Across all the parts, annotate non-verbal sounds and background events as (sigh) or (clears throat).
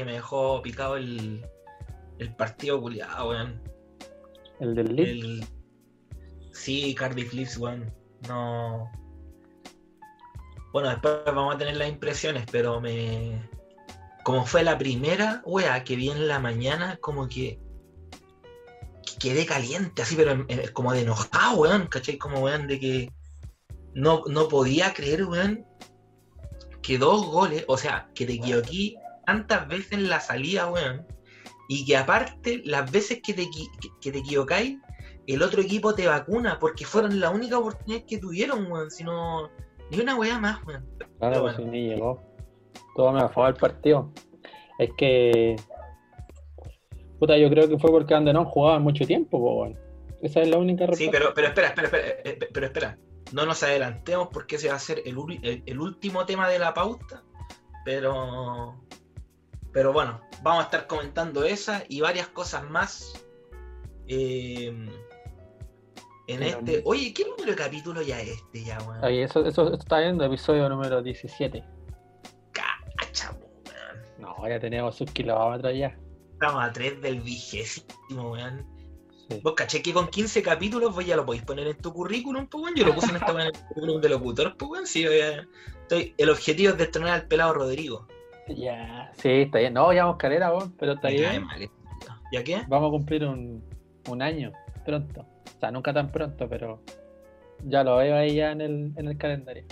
que me dejó picado el, el partido culiado, weón. El del Leeds. El... Sí, Cardiff Leeds, weón. No. Bueno, después vamos a tener las impresiones, pero me. Como fue la primera, weá, que vi en la mañana, como que. que quedé caliente, así, pero en- en- como de enojado, weón, ¿cachai? Como, weón, de que. No, no podía creer, weón, que dos goles, o sea, que te equivoqué tantas veces en la salida, weón, y que aparte, las veces que te, que- te equivocáis, el otro equipo te vacuna, porque fueron la única oportunidad que tuvieron, weón, si no, ni una weá más, weón. Claro, pues bueno. ni llegó. Todo me bajó el partido. Es que. Puta, yo creo que fue porque Andenón jugaba mucho tiempo, weón. Esa es la única Sí, respuesta. pero, pero espera, espera, espera, eh, eh, pero espera, no nos adelantemos porque ese va a ser el, ul- el- el último tema de la pauta, pero, pero bueno, vamos a estar comentando esa y varias cosas más. eh, en Pero- este. Oye, ¿qué número de capítulo ya es este ya, weón? Ahí, eso, eso, eso está viendo episodio número 17. Cacha, weón. No, ya tenemos sus kilómetros ya. Estamos a 3 del vigésimo, weón. Sí. Vos caché que con 15 capítulos vos ya lo podéis poner en tu currículum, pues weón. Yo lo puse en esta weón en el currículum de locutor, pues weón. Sí, ya- estoy... El objetivo es destronar al pelado Rodrigo. Ya, sí, está bien. No, ya vamos calera, weón, pero está bien. ¿Ya qué? Vamos a cumplir un, un año pronto. O sea, nunca tan pronto, pero ya lo veo ahí ya en el, en el calendario.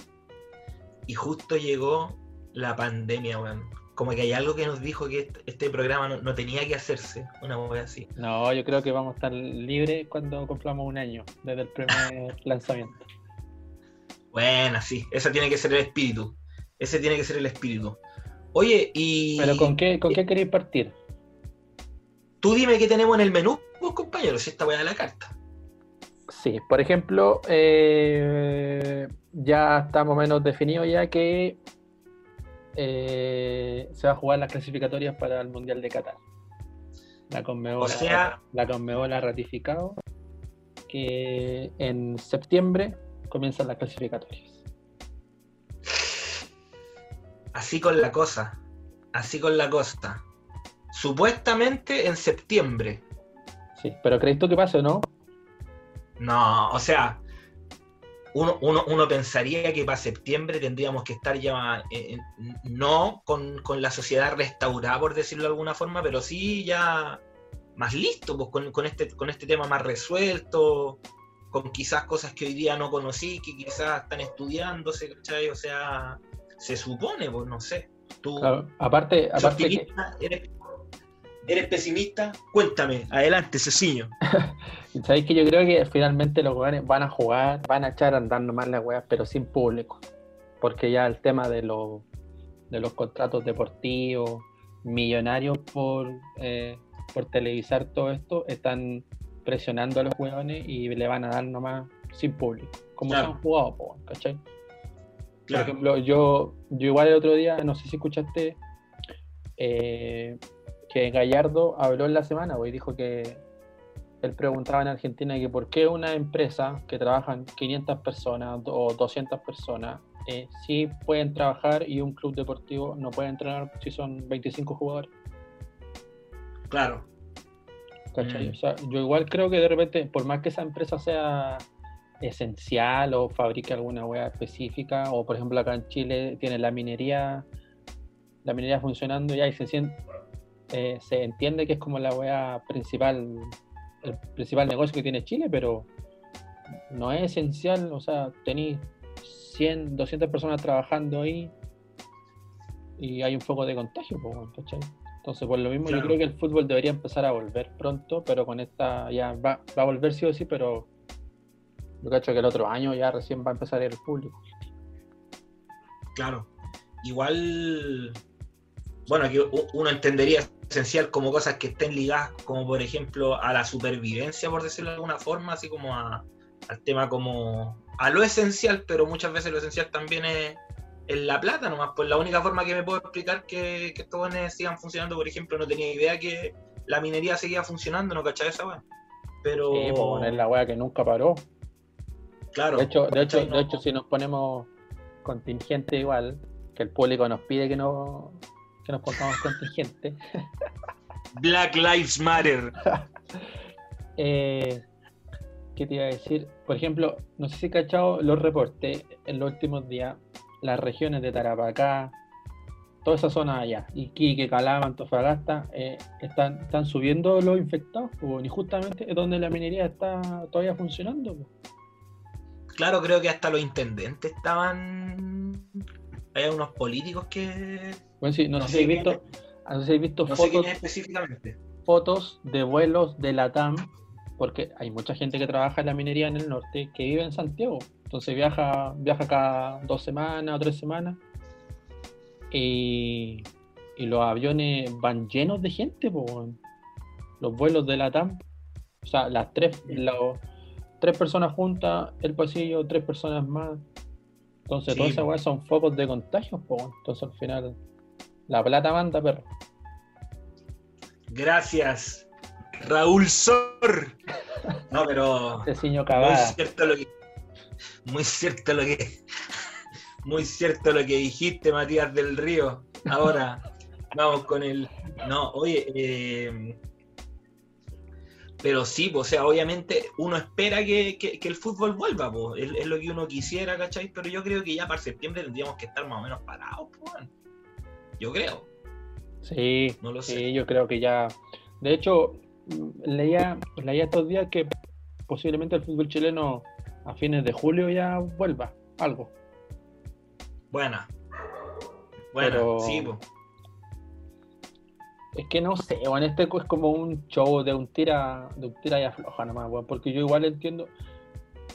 Y justo llegó la pandemia, weón. Como que hay algo que nos dijo que este, este programa no, no tenía que hacerse. Una weá así. No, yo creo que vamos a estar libres cuando cumplamos un año desde el primer (laughs) lanzamiento. Bueno, sí. Ese tiene que ser el espíritu. Ese tiene que ser el espíritu. Oye, y. Pero ¿con qué, con qué queréis partir? Tú dime qué tenemos en el menú, pues, compañero, si esta weá de la carta. Sí, por ejemplo, eh, ya está más o menos definido ya que eh, se va a jugar las clasificatorias para el Mundial de Qatar. La Conmebol, O sea- la Conmebol ha ratificado que en septiembre comienzan las clasificatorias. Así con la cosa. Así con la cosa. Supuestamente en septiembre. Sí, pero ¿crees tú que pase o no? No, o sea, uno, uno, uno pensaría que para septiembre tendríamos que estar ya, eh, no con, con la sociedad restaurada, por decirlo de alguna forma, pero sí ya más listo, pues con, con este, con este tema más resuelto, con quizás cosas que hoy día no conocí, que quizás están estudiándose, ¿cachai? O sea, se supone, pues no sé. Tú, Claro, aparte, ¿eres aparte que? ¿Eres, eres pesimista? Cuéntame, adelante, Ceciño. (laughs) ¿sabéis que yo creo que finalmente los jugadores van a jugar, van a echar a andar nomás las weas, pero sin público? Porque ya el tema de los, de los contratos deportivos, millonarios por, eh, por televisar todo esto, están presionando a los jugadores y le van a dar nomás sin público. Como Claro. se han jugado, po, Por ejemplo, yo, yo igual el otro día, no sé si escuchaste, eh, que Gallardo habló en la semana y dijo que él preguntaba en Argentina que por qué una empresa que trabajan 500 personas o 200 personas eh, sí pueden trabajar y un club deportivo no puede entrenar si son 25 jugadores. Claro. Mm. O sea, yo igual creo que de repente, por más que esa empresa sea esencial o fabrique alguna hueá específica, o por ejemplo acá en Chile tiene la minería, la minería funcionando y se, sien- eh, se entiende que es como la hueá principal, el principal negocio que tiene Chile, pero no es esencial, o sea, tenéis 100, 200 personas trabajando ahí y hay un foco de contagio. Entonces, por lo mismo, Claro. yo creo que el fútbol debería empezar a volver pronto, pero con esta ya va, va a volver sí o sí, pero yo cacho que el otro año ya recién va a empezar el público. Claro. Igual, bueno, aquí uno entendería esencial como cosas que estén ligadas, como por ejemplo a la supervivencia, por decirlo de alguna forma, así como a- al tema como a lo esencial, pero muchas veces lo esencial también es, es la plata nomás. Pues la única forma que me puedo explicar que, que estos buenos sigan funcionando, por ejemplo, no tenía idea que la minería seguía funcionando, no cachaba esa weá. Pero, Sí, pues, bueno, es la wea que nunca paró. Claro. De hecho, de hecho, de hecho, si nos ponemos contingente igual, que el público nos pide que no que nos pongamos (laughs) contingente. Black Lives Matter. (laughs) Eh, ¿Qué te iba a decir? Por ejemplo, no sé si cachado los reportes en los últimos días, las regiones de Tarapacá, toda esa zona allá, Iquique, Calama, Antofagasta, eh, están, están subiendo los infectados, pues, y justamente es donde la minería está todavía funcionando. pues. Claro, creo que hasta los intendentes estaban. Hay unos políticos que. Bueno, sí, no, No sé si habéis quién visto, no sé si habéis visto No fotos, específicamente. fotos de vuelos de la TAM, porque hay mucha gente que trabaja en la minería en el norte que vive en Santiago. Entonces viaja, viaja cada dos semanas o tres semanas. Y, y los aviones van llenos de gente, po, los vuelos de la TAM. O sea, las tres, los- tres personas juntas, el pasillo, tres personas más. Entonces, Sí, todas esas weas son focos de contagios, po. Entonces, al final, la plata manda, perro. Gracias, Raúl Sor. No, pero. Ciño Muy cierto lo que. Muy cierto lo que. (laughs) Muy cierto lo que dijiste, Matías del Río. Ahora, vamos con el. No, oye, eh, pero sí, po, o sea, obviamente uno espera que, que- que el fútbol vuelva, po. Es, es lo que uno quisiera, ¿cachai? Pero yo creo que ya para septiembre tendríamos que estar más o menos parados, weón. Yo creo, Sí, no lo sí, sé. yo creo que ya. De hecho, leía, leía estos días que posiblemente el fútbol chileno a fines de julio ya vuelva, algo. Buena. Buena, Pero- sí, po. Es que no sé, bueno, este es como un show de un tira, de un tira y afloja nomás, weón, porque yo igual entiendo,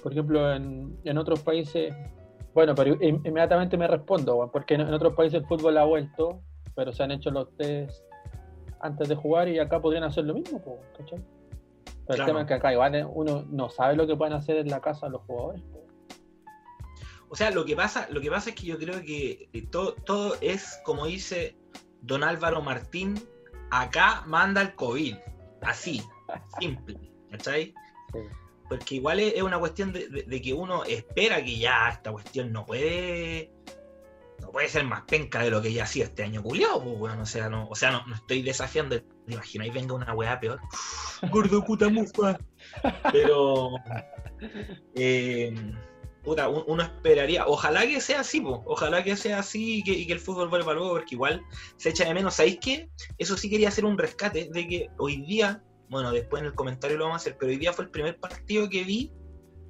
por ejemplo, en, en otros países, bueno, pero in- inmediatamente me respondo, weón, porque en, en otros países el fútbol ha vuelto, pero se han hecho los test antes de jugar y acá podrían hacer lo mismo, po, ¿cachai? Pero el tema es que acá igual eh, uno no sabe lo que pueden hacer en la casa los jugadores. O sea, lo que pasa, lo que pasa es que yo creo que eh, todo, todo es, como dice don Álvaro Martín, acá manda el COVID. Así, simple. ¿Cachai? Sí. Porque igual es, una cuestión de, de- de que uno espera que ya esta cuestión no puede. No puede ser más penca de lo que ya ha sido este año culiado, pues, weón. O sea, no, o sea, no, no estoy desafiando. ¿Te imagináis venga una weá peor? (laughs) Gordo puta mufa. Pero. eh, puta, un- uno esperaría. Ojalá que sea así, po. Ojalá que sea así y que, y que el fútbol vuelva luego, porque igual se echa de menos. ¿Sabéis qué? Eso sí quería hacer un rescate de que hoy día, bueno, después en el comentario lo vamos a hacer, pero hoy día fue el primer partido que vi,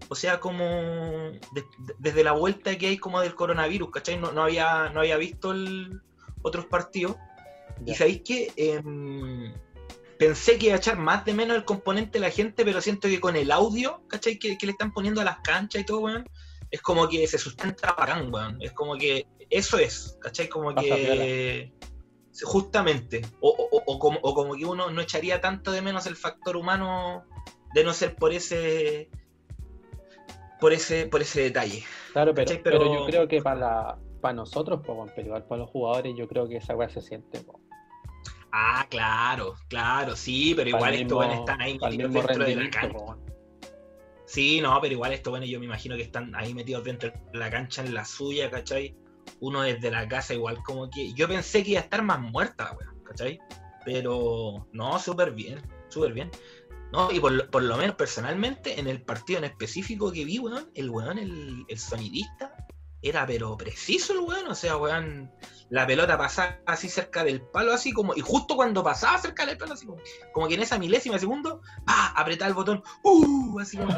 o sea, como de- de- desde la vuelta que hay como del coronavirus, ¿cachai? No, no había, no había visto el- otros partidos. Y sabéis que em, pensé que iba a echar más de menos el componente de la gente, pero siento que con el audio, ¿cachai? Que, que le están poniendo a las canchas y todo, weón, es como que se sustenta bacán, weón. Es como que eso es, ¿cachai? Como Pasa que justamente, o, o- o como, o como que uno no echaría tanto de menos el factor humano de no ser por ese por ese por ese detalle. Claro, pero, pero... Pero- yo creo que para para nosotros, pero igual para los jugadores, yo creo que esa weá se siente. Ah, claro, claro, sí, pero igual estos buenos están ahí metidos dentro de la cancha. weón. Sí, no, pero igual estos buenos yo me imagino que están ahí metidos dentro de la cancha en la suya, ¿cachai? Uno desde la casa igual como que... Yo pensé que iba a estar más muerta, weá, ¿cachai? Pero no, súper bien, súper bien. No, y por, lo- por lo menos personalmente, en el partido en específico que vi, weón, el weón, el, el sonidista, era pero preciso el weón, o sea, weón, la pelota pasaba así cerca del palo, así como, y justo cuando pasaba cerca del palo, así como, como que en esa milésima de segundo, ¡pa! apretaba el botón, ¡uh! Así como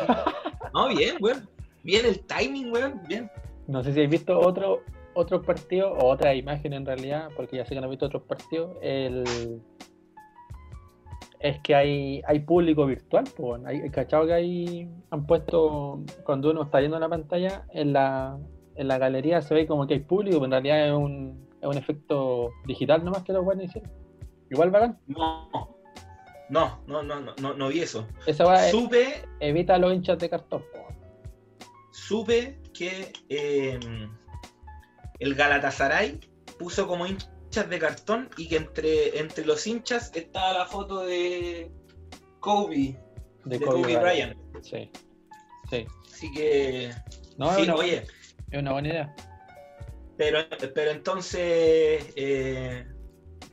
No, bien, weón. Bien el timing, weón, bien. No sé si habéis visto otro otro partido o otra imagen en realidad, porque ya sé que no he visto otros partidos. El... Es que hay, hay público virtual, pues. Hay, ¿cachado que hay, han puesto, cuando uno está viendo la pantalla, en la, en la galería se ve como que hay público, pero en realidad es un, es un efecto digital nomás que lo pueden decir. Igual bacán. No. No, no, no, no, no, no vi eso. Esa va Supe, evita los hinchas de cartón, supe que eh, el Galatasaray puso como hinchas de cartón y que entre, entre los hinchas estaba la foto de Kobe, de, de Kobe Bryant. Sí. Sí. Así que, No, sí, una, oye, es una buena idea. pero, pero entonces, eh,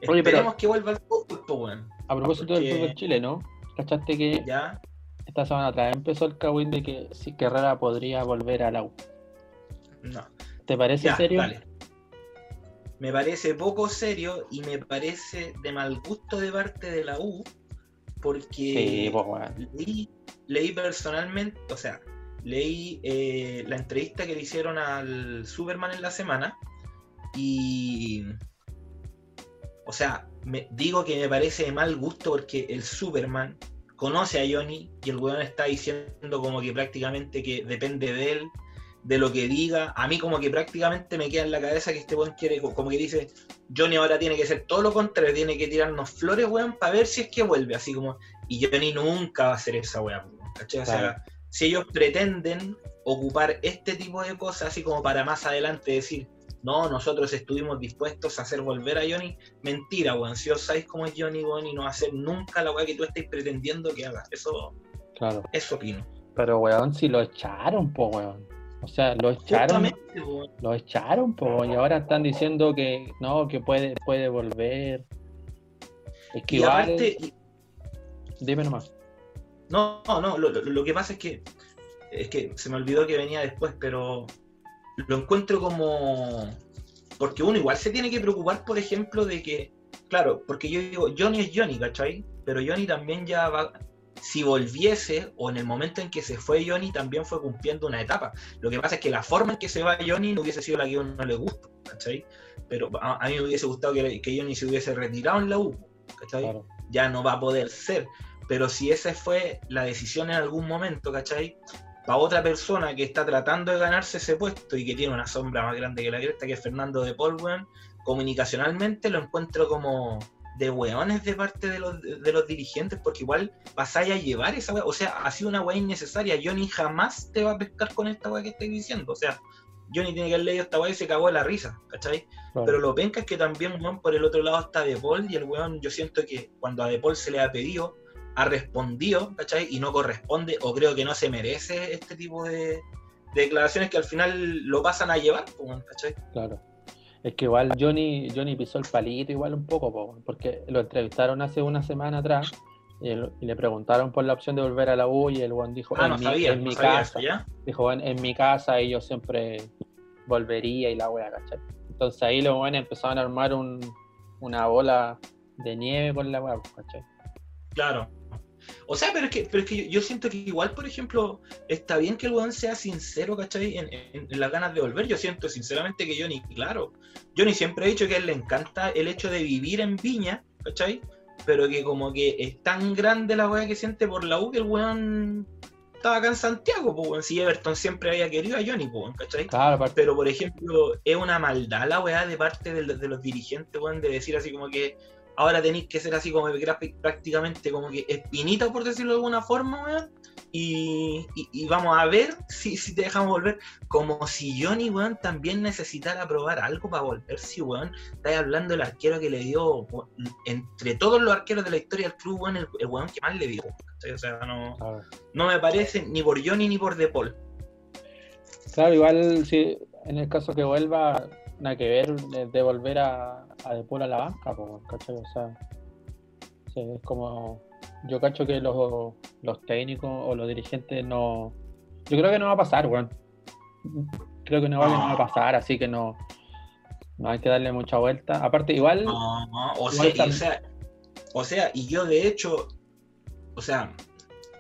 Oye, Esperemos que vuelva al fútbol, weón. A propósito del fútbol chileno, ¿cachaste que ¿Ya? esta semana atrás empezó el cagüín de que si Herrera podría volver a la U? No. ¿Te parece serio? Vale. Me parece poco serio y me parece de mal gusto de parte de la U porque pues, leí, personalmente, o sea, leí eh, la entrevista que le hicieron al Superman en la semana y, o sea, me, digo que me parece de mal gusto porque el Superman conoce a Johnny y el weón está diciendo como que prácticamente que depende de él, de lo que diga. A mí como que prácticamente me queda en la cabeza que este weón quiere, como que dice, Johnny ahora tiene que ser todo lo contrario, tiene que tirarnos flores, weón, para ver si es que vuelve, así como, y Johnny nunca va a hacer esa weón, ¿cachai? O sea, si ellos pretenden ocupar este tipo de cosas, así como para más adelante decir, no, nosotros estuvimos dispuestos a hacer volver a Johnny, mentira, weón, si os sabéis cómo es Johnny, weón, y no hacer nunca la weá que tú estés pretendiendo que haga, eso, claro. eso opino. Pero, weón, si lo echaron, po, weón. O sea, lo echaron. Lo echaron, po, y ahora están diciendo que no, que puede, puede volver. Es que igual... Dime nomás. No, no, lo, lo, que pasa es que es que se me olvidó que venía después, pero lo encuentro como porque uno igual se tiene que preocupar, por ejemplo, de que, claro, porque yo digo, Johnny es Johnny, ¿cachai? Pero Johnny también ya va, si volviese, o en el momento en que se fue Johnny, también fue cumpliendo una etapa. Lo que pasa es que la forma en que se va Johnny no hubiese sido la que a uno le gusta, ¿cachai? Pero a, mí me hubiese gustado que, Johnny se hubiese retirado en la U, ¿cachai? Ya no va a poder ser. Pero si esa fue la decisión en algún momento, ¿cachai? Para otra persona que está tratando de ganarse ese puesto y que tiene una sombra más grande que la cresta, que es Fernando de Paul, comunicacionalmente lo encuentro como de hueones de parte de los, de los dirigentes, porque igual pasáis a llevar esa wea. O sea, ha sido una wea innecesaria. Johnny jamás te va a pescar con esta wea que estoy diciendo. O sea, Johnny tiene que haber leído esta wea y se cagó de la risa, ¿cachai? Pero lo penca es que también, weón, por el otro lado está De Paul y el weón, yo siento que cuando a De Paul se le ha pedido, ha respondido, ¿cachai? Y no corresponde, o creo que no se merece este tipo de, declaraciones que al final lo pasan a llevar, ¿cachai? Claro. Es que igual Johnny, Johnny pisó el palito igual un poco, porque lo entrevistaron hace una semana atrás y, le preguntaron por la opción de volver a la U y el buen dijo, ah, en, mi, casa, dijo, en, mi casa y yo siempre volvería y la wea, ¿cachai? Entonces ahí los buenos empezaron a armar un, una bola de nieve con la wea, ¿cachai? Claro. O sea, pero es que, pero es que yo, siento que igual, por ejemplo, está bien que el weón sea sincero, ¿cachai? En, las ganas de volver. Yo siento sinceramente que Johnny, claro, Johnny siempre ha dicho que a él le encanta el hecho de vivir en Viña, ¿cachai? Pero que como que es tan grande la weá que siente por la U que el weón estaba acá en Santiago, pues, weón. Si Everton siempre había querido a Johnny, pues, ¿cachai? Claro, Pero, por ejemplo, es una maldad la weá de parte de, de los dirigentes, weón, de decir así como que ahora tenéis que ser así como prácticamente como que espinita, por decirlo de alguna forma, weón. Y, vamos a ver si, te dejamos volver. Como si Johnny, weón, también necesitara probar algo para volver. Si, weón, estáis hablando del arquero que le dio, entre todos los arqueros de la historia del club, weón, el, weón que más le dio. O sea, no, no me parece ni por Johnny ni por De Paul. Claro, igual si en el caso que vuelva, nada que ver de volver a, a De Paul a la banca, ¿cachai? O sea, es como. Yo cacho que los, los técnicos o los dirigentes no. Yo creo que no va a pasar, weón. Creo que no va, a pasar, así que no. No hay que darle mucha vuelta. Aparte, igual. o, sea, o, sea, y yo de hecho. O sea,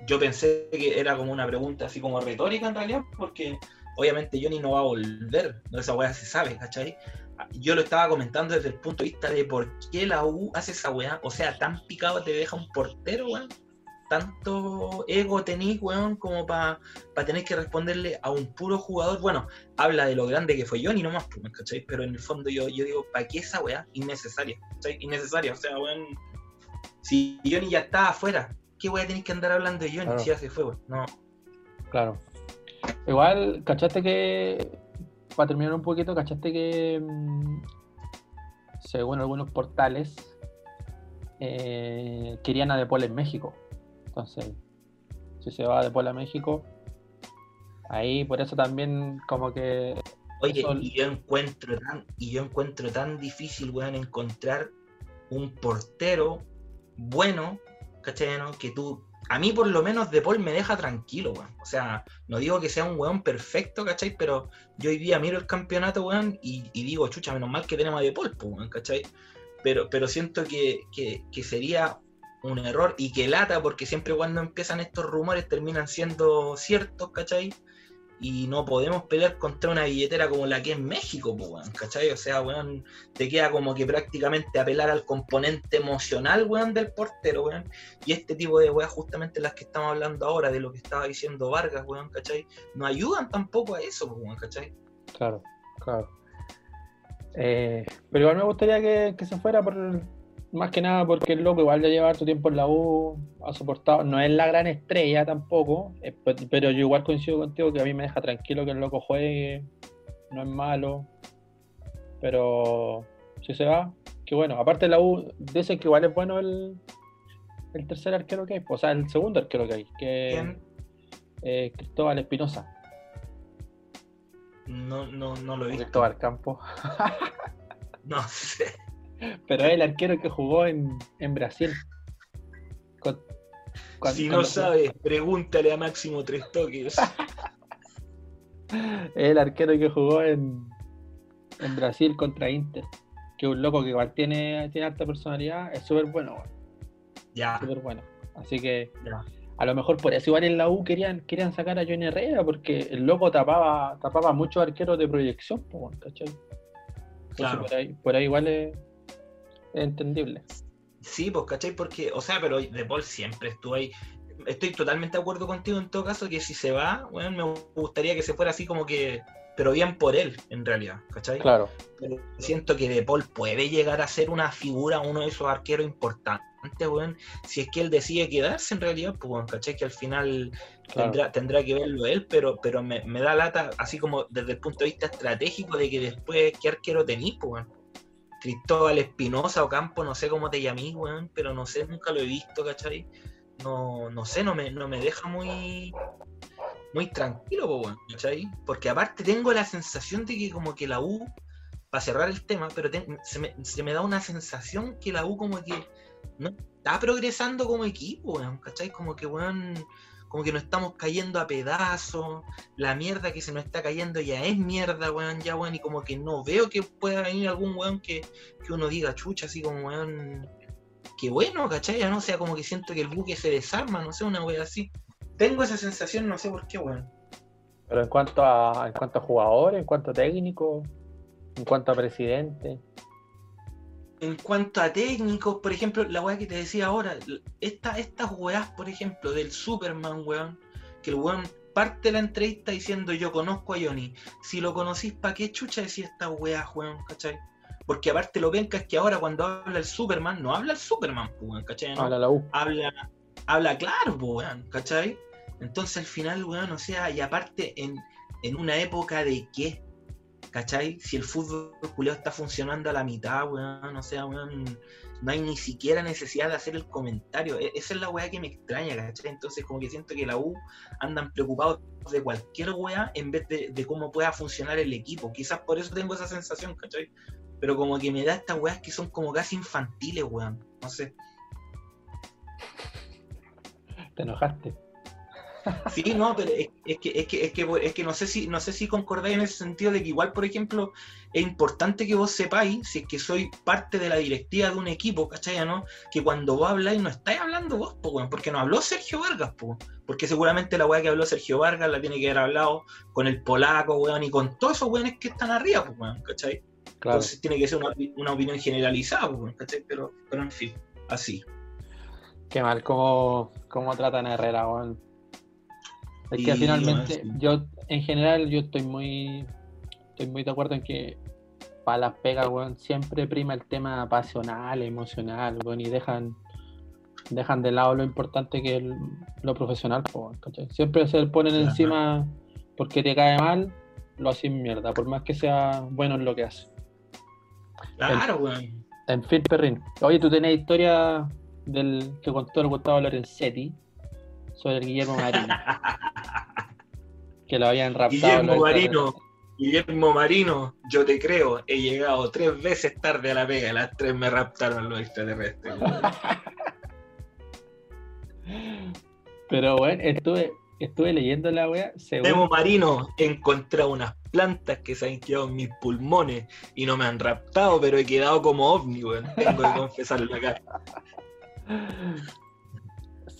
yo pensé que era como una pregunta así como retórica en realidad, porque obviamente Johnny no va a volver, no esa weá se sabe, ¿cachai? Yo lo estaba comentando desde el punto de vista de por qué la U hace esa weá, o sea, tan picado te deja un portero, weón. Tanto ego tenís, weón, como para tener que responderle a un puro jugador. Bueno, habla de lo grande que fue Johnny nomás, pues, ¿cachai? Pero en el fondo yo, yo digo, ¿para qué esa weá? Innecesaria, ¿cachai? Innecesaria, o sea, weón. Si Johnny ya está afuera, ¿qué weá tenéis que andar hablando de Johnny si ya se fue, weón? No. Claro. Igual, ¿cachaste que, para terminar un poquito, ¿cachaste que, mm, según algunos portales, eh, querían a Depol en México? Entonces, si se va a Depol a México, ahí por eso también como que... Oye, y yo encuentro tan, y yo encuentro tan difícil, weón, encontrar un portero bueno, ¿cachai? no? Que tú, a mí por lo menos De Paul me deja tranquilo, weón. O sea, no digo que sea un weón perfecto, ¿cachai? Pero yo hoy día miro el campeonato, weón, y, digo, chucha, menos mal que tenemos a De Paul, pues, weón, ¿cachai? Pero, pero siento que, que, que sería un error y que lata porque siempre cuando empiezan estos rumores terminan siendo ciertos, ¿cachai? Y no podemos pelear contra una billetera como la que es México, pues, ¿cachai? O sea, weón, te queda como que prácticamente apelar al componente emocional, weón, del portero, weón. Y este tipo de weas, justamente las que estamos hablando ahora, de lo que estaba diciendo Vargas, weón, ¿cachai? No ayudan tampoco a eso, pues, weón, ¿cachai? Claro, claro. Eh, pero igual me gustaría que, que se fuera por, más que nada porque el loco igual ya lleva harto tiempo en la U, ha soportado, no es la gran estrella tampoco, eh, pe- pero yo igual coincido contigo que a mí me deja tranquilo que el loco juegue, no es malo, pero si se va, que bueno, aparte de la U, dicen que igual es bueno el, el tercer arquero que hay, o sea, el segundo arquero que hay, que eh, Cristóbal Espinosa, No, no, no lo he visto. Cristóbal Campos, (laughs) No sé. Pero es el arquero que jugó en, en Brasil. Con- Si no sabes, pregúntale a Máximo Tres Toques. (laughs) el arquero que jugó en, en Brasil contra Inter. Que es un loco que igual tiene, tiene alta personalidad, es súper bueno, Ya, súper bueno. Así que ya. a lo mejor por eso igual en la U querían, querían sacar a Johnny Herrera, porque el loco tapaba, tapaba muchos arqueros de proyección, ¿cachai? Claro. por, ahí, por ahí igual es, es entendible. Sí, pues, ¿cachai? Porque, o sea, pero De Paul siempre estuvo ahí. Estoy totalmente de acuerdo contigo en todo caso que si se va, bueno, me gustaría que se fuera así como que, pero bien por él, en realidad, ¿cachai? Claro, Pero siento que De Paul puede llegar a ser una figura, uno de esos arqueros importantes, weón, si es que él decide quedarse en realidad, pues, weón, ¿cachai? Que al final claro. tendrá, tendrá que verlo él, pero, pero me, me da lata, así como desde el punto de vista estratégico, de que después, ¿qué arquero tenís, pues? Cristóbal Espinosa o Campo, no sé cómo te llamís, weón, pero no sé, nunca lo he visto, ¿cachai? No, no sé, no me, no me deja muy muy tranquilo, weón, ¿cachai? Porque aparte tengo la sensación de que como que la U, para cerrar el tema, pero ten- se, me, se me da una sensación que la U como que no está progresando como equipo, weón, ¿cachai? Como que, weón, como que nos estamos cayendo a pedazos, la mierda que se nos está cayendo ya es mierda, weón, ya, weón, y como que no veo que pueda venir algún weón que, que uno diga, chucha, así como, weón, que bueno, ¿cachai? Ya no o sea, como que siento que el buque se desarma, no sé, una weón así. Tengo esa sensación, no sé por qué, weón. Pero en cuanto a, en cuanto a jugadores, en cuanto a técnicos, en cuanto a presidente, En cuanto a técnicos, por ejemplo, la weá que te decía ahora, esta, estas weás, por ejemplo, del Superman, weón, que el weón parte la entrevista diciendo yo conozco a Johnny. Si lo conocís, ¿para qué chucha decir estas weas, weón? ¿Cachai? Porque aparte lo venca es que ahora cuando habla el Superman, no habla el Superman, weón, ¿cachai? No? habla la U. habla, habla claro, weón, ¿cachai? Entonces al final, weón, o sea, y aparte en, en una época de qué, ¿cachai? Si el fútbol culiao está funcionando a la mitad, weón, o sea, weón, no hay ni siquiera necesidad de hacer el comentario. E- esa es la weá que me extraña, ¿cachai? Entonces como que siento que la U andan preocupados de cualquier weá en vez de, de cómo pueda funcionar el equipo. Quizás por eso tengo esa sensación, ¿cachai? Pero como que me da estas weas que son como casi infantiles, weón. No sé. Te enojaste. Sí, no, pero es, es que, es que, es que, es que no sé si, no sé si concordáis en ese sentido de que igual, por ejemplo, es importante que vos sepáis, si es que soy parte de la directiva de un equipo, ¿cachai? ¿no? Que cuando vos habláis no estáis hablando vos, po, porque no habló Sergio Vargas, po, porque seguramente la weá que habló Sergio Vargas la tiene que haber hablado con el polaco, weón, y con todos esos weones que están arriba, po, weón, ¿cachai? Claro. Entonces tiene que ser una, una opinión generalizada, po, weón, ¿cachai? Pero, pero en fin, así. Qué mal cómo, cómo tratan a Herrera, weón. Es que finalmente, yo, en general, yo estoy muy, estoy muy de acuerdo en que para las pegas, weón, siempre prima el tema pasional, emocional, weón, y dejan, dejan de lado lo importante que es lo profesional, weón. Siempre se ponen Ajá. encima porque te cae mal, lo hacen mierda, por más que sea bueno en lo que hace. Claro, weón. En fin, Perrin. Oye, tú tenés historia del que contó el Gustavo Lorenzetti sobre el Guillermo Marino. (laughs) que lo habían raptado. Guillermo Marino. Guillermo Marino, yo te creo, he llegado tres veces tarde a la pega, las tres me raptaron los extraterrestres. (laughs) Pero bueno, estuve, estuve leyendo la wea. Memo Marino, he encontrado unas plantas que se han quedado en mis pulmones y no me han raptado, pero he quedado como ovni, weón. Tengo que (laughs) confesarlo acá.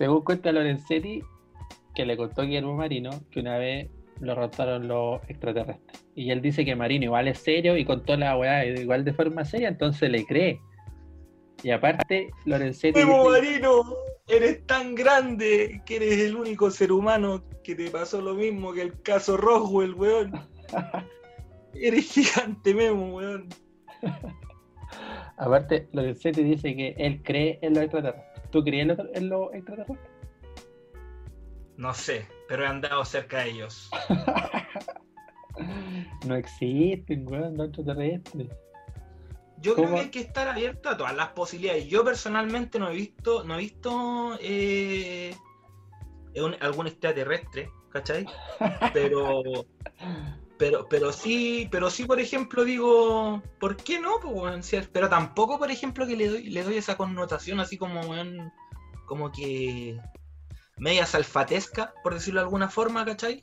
Según cuenta Lorenzetti, que le contó Guillermo Marino que una vez lo raptaron los extraterrestres. Y él dice que Marino igual es serio y contó la weá igual de forma seria, entonces le cree. Y aparte, Lorenzetti. Memo Marino, eres tan grande que eres el único ser humano que te pasó lo mismo que el caso Roswell, weón. (laughs) eres gigante, Memo, weón. (laughs) aparte, Lorenzetti dice que él cree en los extraterrestres. ¿Tú crees en los extraterrestres? No sé, pero he andado cerca de ellos. (laughs) no existen, weón, los extraterrestres. Yo creo que hay que estar abierto a todas las posibilidades. Yo personalmente no he visto, no he visto eh, algún extraterrestre, ¿cachai? (laughs) Pero, pero, pero sí, pero sí, por ejemplo, digo, ¿por qué no? Pues, pero tampoco, por ejemplo, que le doy, le doy esa connotación así como, como que media salfatesca, por decirlo de alguna forma, ¿cachai?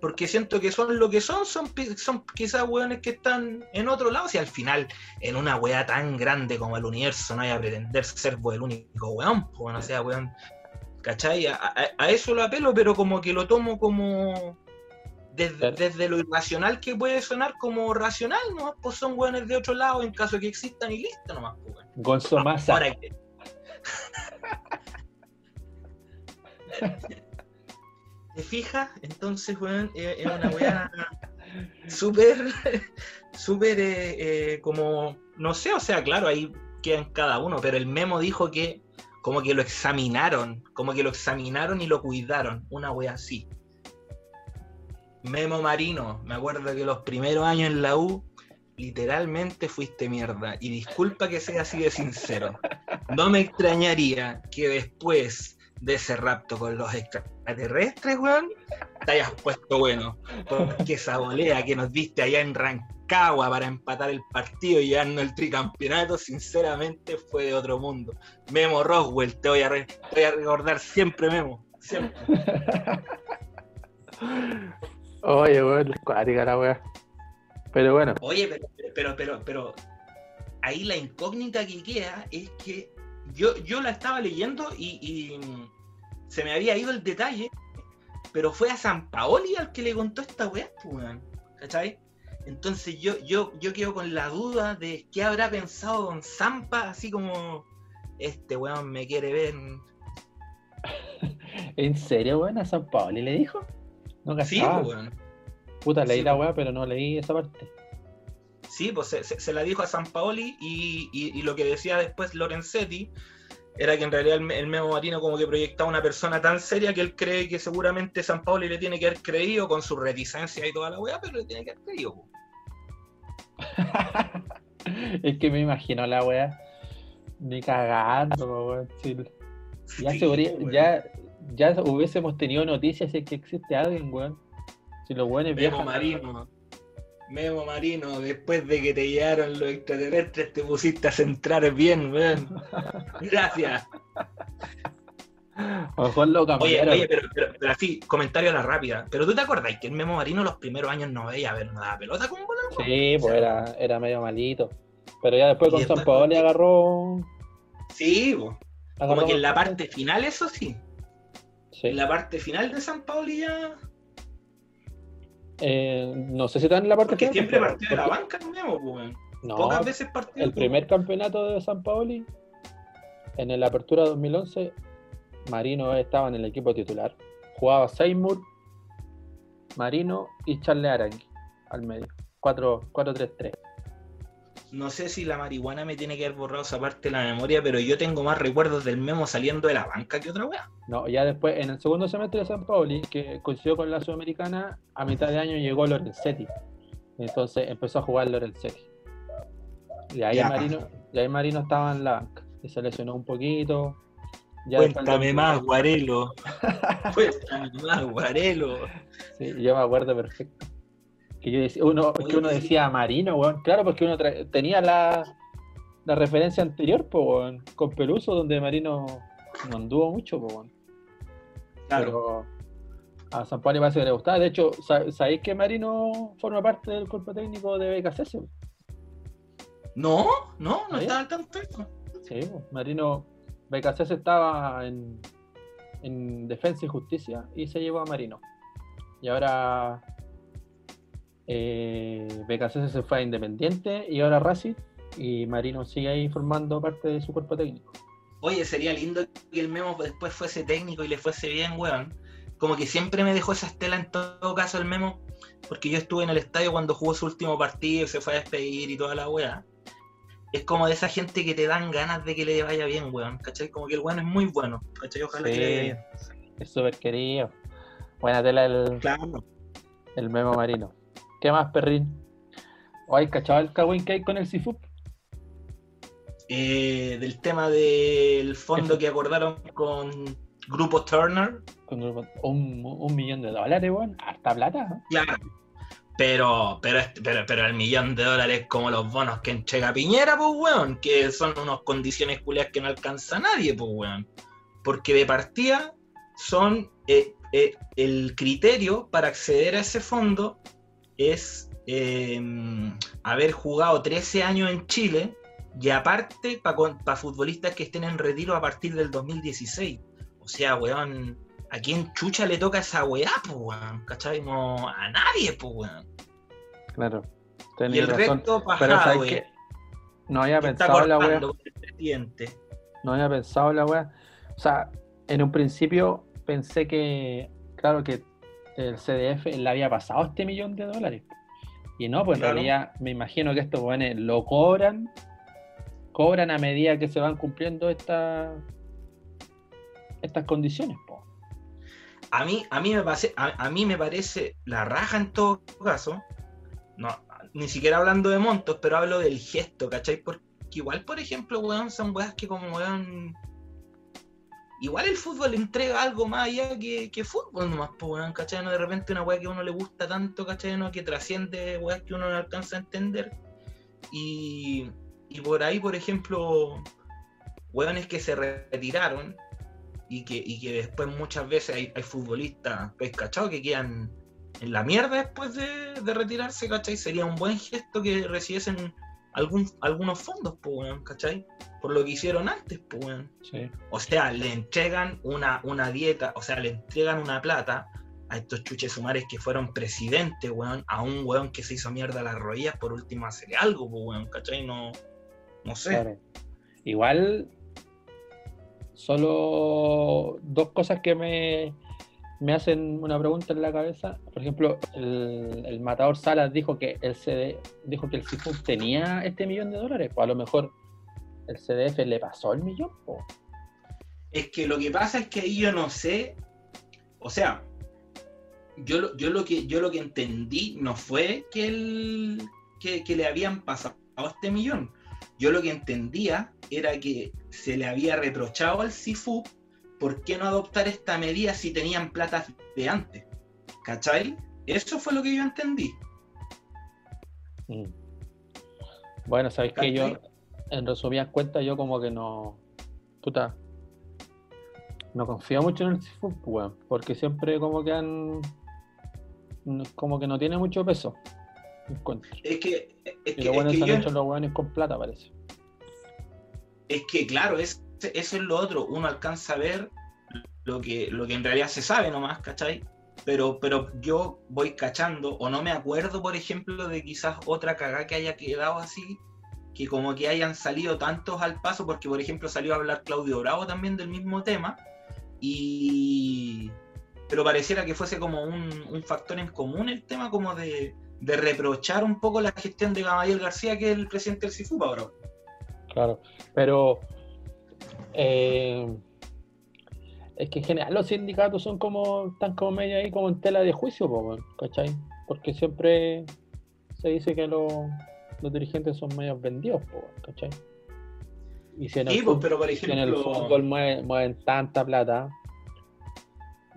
porque siento que son lo que son, son, son quizás weones que están en otro lado, si al final en una weá tan grande como el universo no hay a pretender ser el único weón, pues no sea weón, ¿cachai? A, eso lo apelo, pero como que lo tomo como desde, lo irracional que puede sonar como racional, ¿no? Pues son weones de otro lado en caso de que existan y listo nomás, pues, Gonzo Massa. (laughs) ¿Te fijas? Entonces, weón, es una weá súper, súper eh, eh, como, no sé, o sea, claro, ahí quedan cada uno, pero el memo dijo que como que lo examinaron, como que lo examinaron y lo cuidaron, una weá así. Memo Marino, me acuerdo que los primeros años en la U, literalmente fuiste mierda. Y disculpa que sea así de sincero. No me extrañaría que después de ese rapto con los extraterrestres, weón, te hayas puesto bueno. Porque esa volea que nos diste allá en Rancagua para empatar el partido y llevarnos el tricampeonato, sinceramente fue de otro mundo. Memo Roswell, te voy a, recordar siempre, Memo. Siempre. (laughs) Oye, weón, cuática la weá. Pero bueno. Oye, pero, pero, pero, pero, ahí la incógnita que queda es que yo, yo la estaba leyendo y, se me había ido el detalle, pero fue a San Paoli al que le contó esta weá, pues, ¿cachai? Entonces yo, yo, yo quedo con la duda de qué habrá pensado Don Zampa, así como este weón me quiere ver. (laughs) ¿En serio, weón? ¿A San Paoli le dijo? No, sí, pues. Puta, leí la weá, pero no leí esa parte. Sí, pues se, la dijo a San Paoli y, lo que decía después Lorenzetti era que en realidad el, Memo Marino como que proyectaba una persona tan seria que él cree que seguramente San Paoli le tiene que haber creído con su reticencia y toda la weá, pero le tiene que haber creído. (laughs) es que me imagino la weá ni cagando, weón. Ya, ya, ya hubiésemos tenido noticias de que existe alguien, weón. Si los weones Memo Marino Memo Marino, después de que te llegaron los extraterrestres, te pusiste a centrar bien, weón. (laughs) Gracias. mejor lo Oye, oye pero, pero, así, comentario a la rápida. Pero tú te acordás que el Memo Marino los primeros años no veía ver nada pelota con bola, Sí, pues era, era medio malito. Pero ya después con San Paolo agarró. Sí, pues. Como que en la parte final, eso sí. Sí. En la parte final de San Paolo ya eh, no sé si están en la parte Porque siempre partió de la banca, no, pues, no, Pocas veces partió. El primer campeonato de San Paoli, en la apertura 2011, Marino estaba en el equipo titular. Jugaba Seymour, Marino y Charles Arangui al medio. 4-3-3 no sé si la marihuana me tiene que haber borrado esa parte de la memoria, pero yo tengo más recuerdos del Memo saliendo de la banca que otra weá. No, ya después, en el segundo semestre de San Pauli, que coincidió con la Sudamericana, a mitad de año llegó Lorenzetti. Entonces empezó a jugar Lorenzetti. Y ahí, Marino, y ahí Marino estaba en la banca. Y se lesionó un poquito. Cuéntame más, Guarelo. (laughs) Cuéntame más, Guarelo. Sí, yo me acuerdo perfecto. Que yo decía, uno, que uno decía Marino, weón. Claro, porque uno tenía la, la referencia anterior, pues, con Peluso, donde Marino no anduvo mucho, pues, Claro. Pero a San Pablo parece que le gustaba. De hecho, ¿sabéis que Marino forma parte del cuerpo técnico de BKC? No, no, no estaba al tanto Sí, Marino, BKC estaba en, en Defensa y Justicia y se llevó a Marino. Y ahora eh, BKC se fue a Independiente y ahora Racing y Marino sigue ahí formando parte de su cuerpo técnico. Oye, sería lindo que el Memo después fuese técnico y le fuese bien, weón. Como que siempre me dejó esa estela en todo caso el Memo, porque yo estuve en el estadio cuando jugó su último partido, se fue a despedir y toda la weá. Es como de esa gente que te dan ganas de que le vaya bien, weón. ¿Cachai? Como que el weón es muy bueno. ¿Cachai? Ojalá que le vaya bien. Es súper querido. Buena tela el, el Memo Marino. ¿Qué más, perrín? ¿O hay cachado el Kawin que hay con el Sifup? Eh, del tema del fondo que acordaron con Grupo Turner. Con un, millón de dólares, weón. Harta plata. Claro. Pero, pero, pero, pero el millón de dólares como los bonos que entrega Piñera, pues, weón. Que son unas condiciones culiadas que no alcanza nadie, pues, weón. Porque de partida son. Eh, eh, el criterio para acceder a ese fondo es haber jugado 13 años en Chile y aparte, para futbolistas que estén en retiro a partir del 2016. O sea, weón, ¿a quién chucha le toca esa weá, pues, weón? ¿Cachai? No, a nadie, pues, weón. Claro. Y el resto, Pero que no había pensado en la weá. No había pensado en la weá. O sea, en un principio pensé que, claro, que el CDF le había pasado este millón de dólares. Y no, pues en realidad me imagino que estos weones lo cobran cobran a medida que se van cumpliendo estas estas condiciones. A mí, a, mí me parece, a, mí me parece la raja en todo caso, no, ni siquiera hablando de montos, pero hablo del gesto, ¿cachai? Porque igual, por ejemplo, weón, son weas que como weón... Igual el fútbol entrega algo más allá que, que fútbol nomás, pues, weón, ¿cachai? No de repente una wea que a uno le gusta tanto, ¿cachai? No, que trasciende weas que uno no alcanza a entender. Y, y por ahí, por ejemplo, hueones que se retiraron y que, que después muchas veces hay, futbolistas, pues, ¿cachai? Que quedan en la mierda después de, retirarse, ¿cachai? Sería un buen gesto que recibiesen algún, algunos fondos, pues, ¿cachai? Por lo que hicieron antes, pues, O sea, le entregan una, una dieta, o sea, le entregan una plata a estos chuches sumares que fueron presidentes, weón, a un weón que se hizo mierda las rodillas por último hacer algo, pues, weón, ¿cachai? No, no sé. Igual, solo dos cosas que me, me hacen una pregunta en la cabeza. Por ejemplo, el, matador Salas dijo que el CD, dijo que el tenía este millón de dólares. Pues a lo mejor el CDF le pasó el millón. Es que lo que pasa es que ahí yo no sé. O sea, yo, yo, lo, que, yo lo que entendí no fue que, el, que, le habían pasado este millón. Yo lo que entendía era que se le había reprochado al CIFU por qué no adoptar esta medida si tenían plata de antes. ¿Cachai? Eso fue lo que yo entendí. Mm. Bueno, sabéis que yo, en resumidas cuentas, yo como que no. Puta. No confío mucho en el CIFU, porque siempre como que han. Como que no tiene mucho peso. Es que. Es que, lo bueno es que los hueones con plata, parece. Es que, claro, es, eso es lo otro. Uno alcanza a ver lo que, lo que en realidad se sabe nomás, ¿cachai? Pero, pero yo voy cachando, o no me acuerdo, por ejemplo, de quizás otra cagada que haya quedado así, que como que hayan salido tantos al paso, porque por ejemplo salió a hablar Claudio Bravo también del mismo tema, y pero pareciera que fuese como un, un factor en común el tema como de, de reprochar un poco la gestión de Gamaliel García, que es el presidente del CIFUPA, bro. Claro, pero eh, es que en general los sindicatos son como, están como medio ahí como en tela de juicio, ¿cachai? Porque siempre se dice que los, dirigentes son medio vendidos, ¿cachai? Y si en el, fútbol, pero por ejemplo... en el fútbol mueven tanta plata,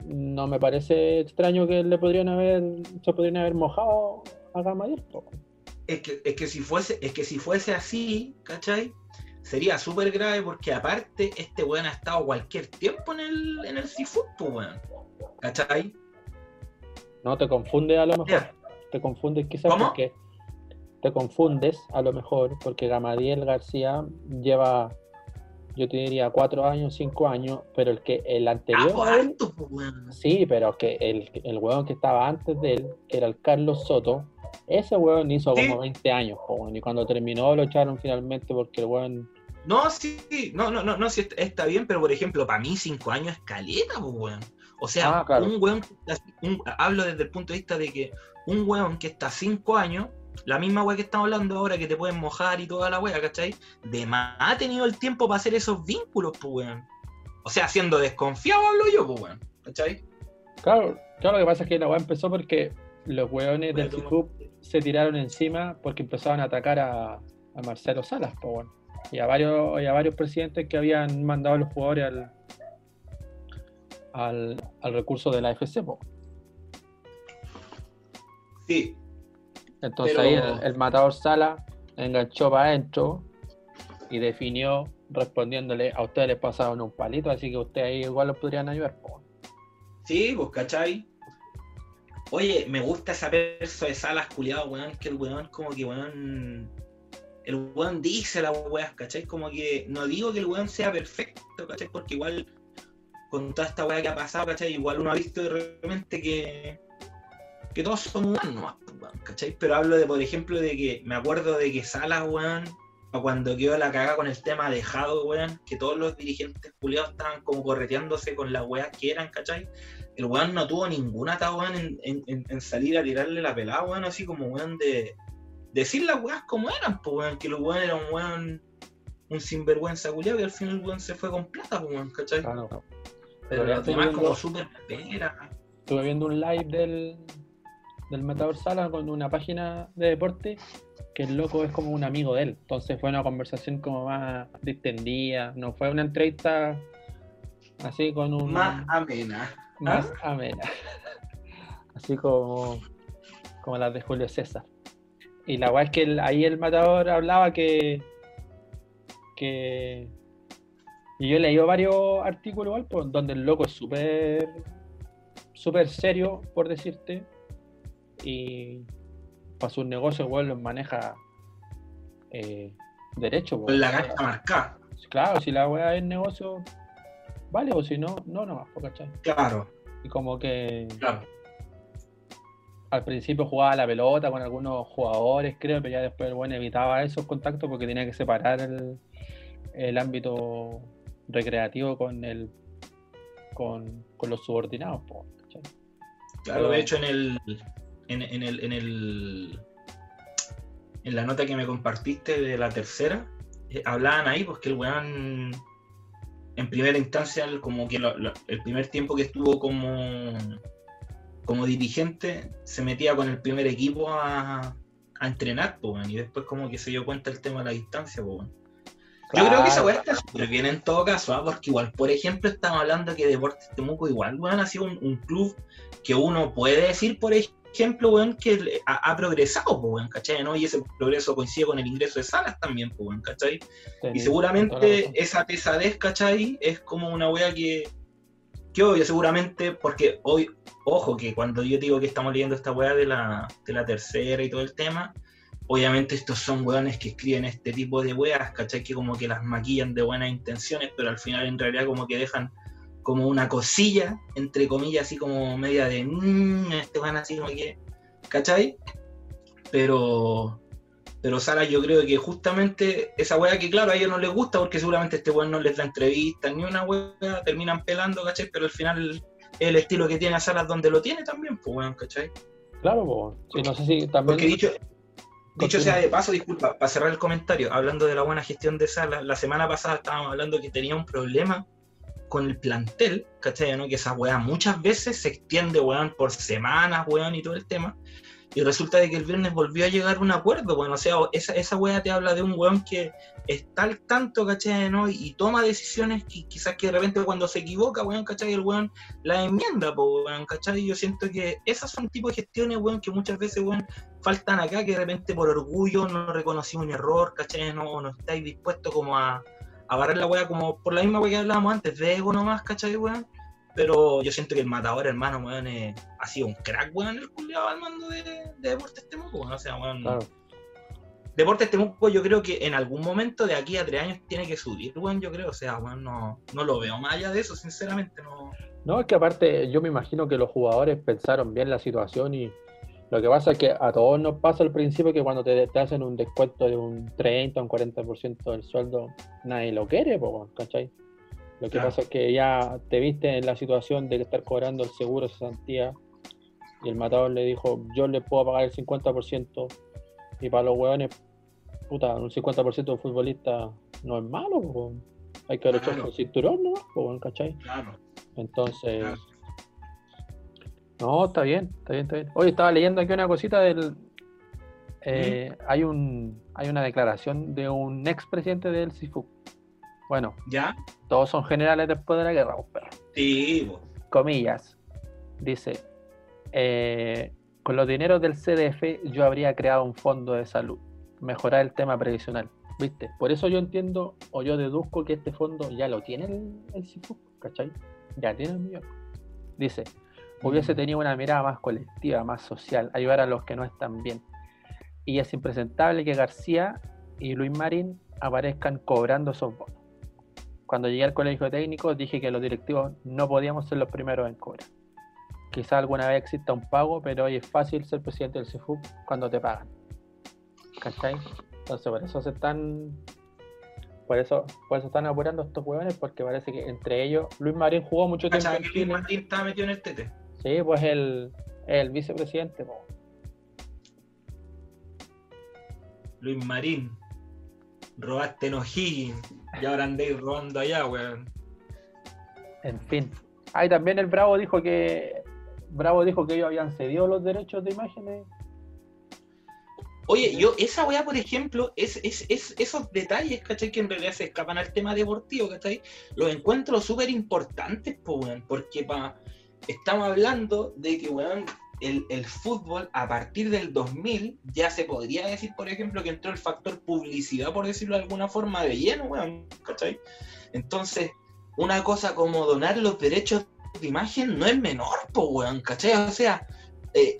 no me parece extraño que le podrían haber, se podrían haber mojado a Gamadiel. Es que, es que si fuese, es que si fuese así, ¿cachai? Sería súper grave porque aparte este weón ha estado cualquier tiempo en el, en el seafood, pues weón. ¿Cachai? No, te confunde a lo mejor. Te confundes quizás ¿Cómo? porque te confundes a lo mejor porque Gamadiel García lleva, yo te diría, cuatro años, cinco años, pero el que el Ah, anterior pues a él, harto, pues, weón. sí, pero que el, el hueón que estaba antes de él, era el Carlos Soto, ese hueón hizo Sí. como 20 años, weón, y cuando terminó lo echaron finalmente porque el hueón, No, sí, no, no, no, no, sí, está, bien, pero por ejemplo, para mí cinco años es caleta, weón. O sea, Ah, claro. un weón, un- hablo desde el punto de vista de que un weón que está cinco años, la misma weá que estamos hablando ahora, que te pueden mojar y toda la weá, ¿cachai? De más ha tenido el tiempo para hacer esos vínculos, pues, weón. O sea, siendo desconfiado hablo yo, pues, weón. ¿Cachai? claro, claro, lo que pasa es que la hueá empezó porque los hueones del Bueno, club se tiraron encima porque empezaban a atacar a, a Marcelo Salas, po, weón. y a varios y a varios presidentes que habían mandado a los jugadores al, al, al recurso de la FC. po. Sí, Entonces Pero- ahí el, el matador Sala enganchó para adentro y definió respondiéndole a ustedes les pasaron un palito, así que ustedes ahí igual los podrían ayudar. po. Sí, pues, ¿cachai? Oye, me gusta esa verso de Salas, culiado, weón, que el weón como que, weón... El weón dice las weas, ¿cachai? Como que no digo que el weón sea perfecto, ¿cachai? Porque igual con toda esta wea que ha pasado, ¿cachai? Igual uno ha visto de repente que que todos son humanos, ¿cachai? Pero hablo de, por ejemplo, de que me acuerdo de que Salas, weón, cuando quedó la cagada con el tema de Jado, weón, que todos los dirigentes culiados estaban como correteándose con las weas que eran, ¿cachai? el weón no tuvo ninguna ata, weón, en, en- en- salir a tirarle la pelada, weón, así como weón de decir las weas como eran, pues weón, que los weón era un weón, un sinvergüenza culiado y al final el weón se fue con plata, pues weón, ¿cachai? Claro. Pero Pero los demás viendo- como súper pera. Estuve viendo un live del, del Matador Sala con una página de deporte el loco es como un amigo de él. Entonces fue una conversación como más distendida, no fue una entrevista así con un Más amena. más amena. (laughs) Así como, como las de Julio César. Y la weá es que el- ahí el matador hablaba que. que. Y yo he leído varios artículos igual, pues, donde el loco es súper. súper serio, por decirte. Y para sus negocios, weón, los maneja eh, derecho. Con la cancha marcada. Claro, si la weá es negocio, vale, o si no, no nomás, ¿cachai? Claro, Y como que claro. al principio jugaba la pelota con algunos jugadores, creo, pero ya después el bueno evitaba esos contactos porque tenía que separar el, el ámbito recreativo con el con, con los subordinados. ¿cachai? Claro, Pero- de hecho en el, en, el, en el en la nota que me compartiste de la tercera, eh, hablaban ahí pues que el weón en primera instancia como que el primer tiempo que estuvo como como dirigente se metía con el primer equipo a, a entrenar pues, y después como que se dio cuenta el tema de la distancia pues. Yo creo que esa weá está súper bien en todo caso, ¿ah? porque igual, por ejemplo, estamos hablando que Deportes Temuco igual, weón, ha sido un, un club que uno puede decir, por ejemplo, weón, que ha, ha progresado, weón, ¿cachai? ¿no? Y ese progreso coincide con el ingreso de Salas también, pues, weón, ¿cachai? Y toda la seguramente esa pesadez, ¿cachai? Es como una weá que, que obvio, seguramente, porque hoy, ojo, que cuando yo digo que estamos leyendo esta weá de la, de la tercera y todo el tema, obviamente estos son weones que escriben este tipo de weas, ¿cachai? Que como que las maquillan de buenas intenciones, pero al final en realidad como que dejan como una cosilla, entre comillas, así como media de, mmm, este weón así como que, ¿cachai? Pero, pero Sara yo creo que justamente esa wea que claro a ellos no les gusta porque seguramente este weón no les da entrevistas ni una wea, terminan pelando, ¿cachai? Pero al final el estilo que tiene a Salas donde lo tiene también, pues weón, ¿cachai? Claro, po. Sí, no sé si también. Porque dicho, dicho sea de paso, disculpa, para cerrar el comentario, hablando de la buena gestión de Salas, la semana pasada estábamos hablando que tenía un problema con el plantel, ¿cachai? ¿no? Que esa weá muchas veces se extiende, weón, por semanas, weón, y todo el tema. y resulta de que el viernes volvió a llegar un acuerdo, bueno, o sea, esa, esa weá te habla de un weón que está al tanto, ¿cachai? ¿no? Y, toma decisiones que quizás que de repente cuando se equivoca, weón, ¿cachai? El weón la enmienda, po, weón, ¿cachai? Yo siento que esas son tipos de gestiones, weón, que muchas veces, weón, faltan acá, que de repente por orgullo no reconocimos un error, ¿cachai? No, no estáis dispuestos como a, a barrer la weá como por la misma weá que hablábamos antes, de ego nomás, ¿cachai, weón? Pero yo siento que el matador, hermano, weón, ha sido un crack, weón, el culiado al mando de, de Deportes Temuco, weón. O sea, weón. Claro. Deportes Temuco yo creo que en algún momento de aquí a tres años tiene que subir, weón, yo creo. O sea, weón, no, no lo veo más allá de eso, sinceramente, no. No, es que aparte yo me imagino que los jugadores pensaron bien la situación y lo que pasa es que a todos nos pasa al principio que cuando te, te hacen un descuento de un 30 o un 40% del sueldo, nadie lo quiere, po, ¿cachai? Lo que pasa es que ya te viste en la situación de estar cobrando el seguro de cesantía y el matador le dijo, yo le puedo pagar el 50% y para los hueones, puta, un 50% de un futbolista no es malo, hay que luchar con el cinturón, ¿no? ¿cachai? Claro. Entonces... No, está bien, está bien, está bien. Hoy estaba leyendo aquí una cosita del... Eh, hay un hay una declaración de un ex presidente del CIFU bueno, ¿ya? Todos son generales después de la guerra, pero. Sí, Comillas. Dice: eh, Con los dineros del CDF, yo habría creado un fondo de salud, mejorar el tema previsional. ¿Viste? Por eso yo entiendo o yo deduzco que este fondo ya lo tiene el, el ¿cachai? Ya tiene el millón. Dice: Hubiese tenido una mirada más colectiva, más social, ayudar a los que no están bien. Y es impresentable que García y Luis Marín aparezcan cobrando esos bonos cuando llegué al colegio técnico dije que los directivos no podíamos ser los primeros en cobrar. Quizá alguna vez exista un pago, pero hoy es fácil ser presidente del CIFUC cuando te pagan. ¿Cachai? Entonces por eso se están. Por eso, por eso están apurando estos huevones, porque parece que entre ellos Luis Marín jugó mucho tiempo. En Luis Marín estaba metido en el tete. Sí, pues el, el vicepresidente. Luis Marín, robaste en O'Higgins. Y ahora andéis robando allá, weón. En fin. Ahí también el Bravo dijo que. Bravo dijo que ellos habían cedido los derechos de imágenes. Oye, yo, esa weá, por ejemplo, es, es, es, esos detalles, ¿cachai? Que en realidad se escapan al tema deportivo, ¿cachai? Los encuentro súper importantes, pues, weón, porque pa, estamos hablando de que, weón, el, fútbol a partir del 2000 ya se podría decir, por ejemplo, que entró el factor publicidad, por decirlo de alguna forma, de lleno, weón, ¿cachai? Entonces, una cosa como donar los derechos de imagen no es menor, pues, weón, ¿cachai? O sea, eh,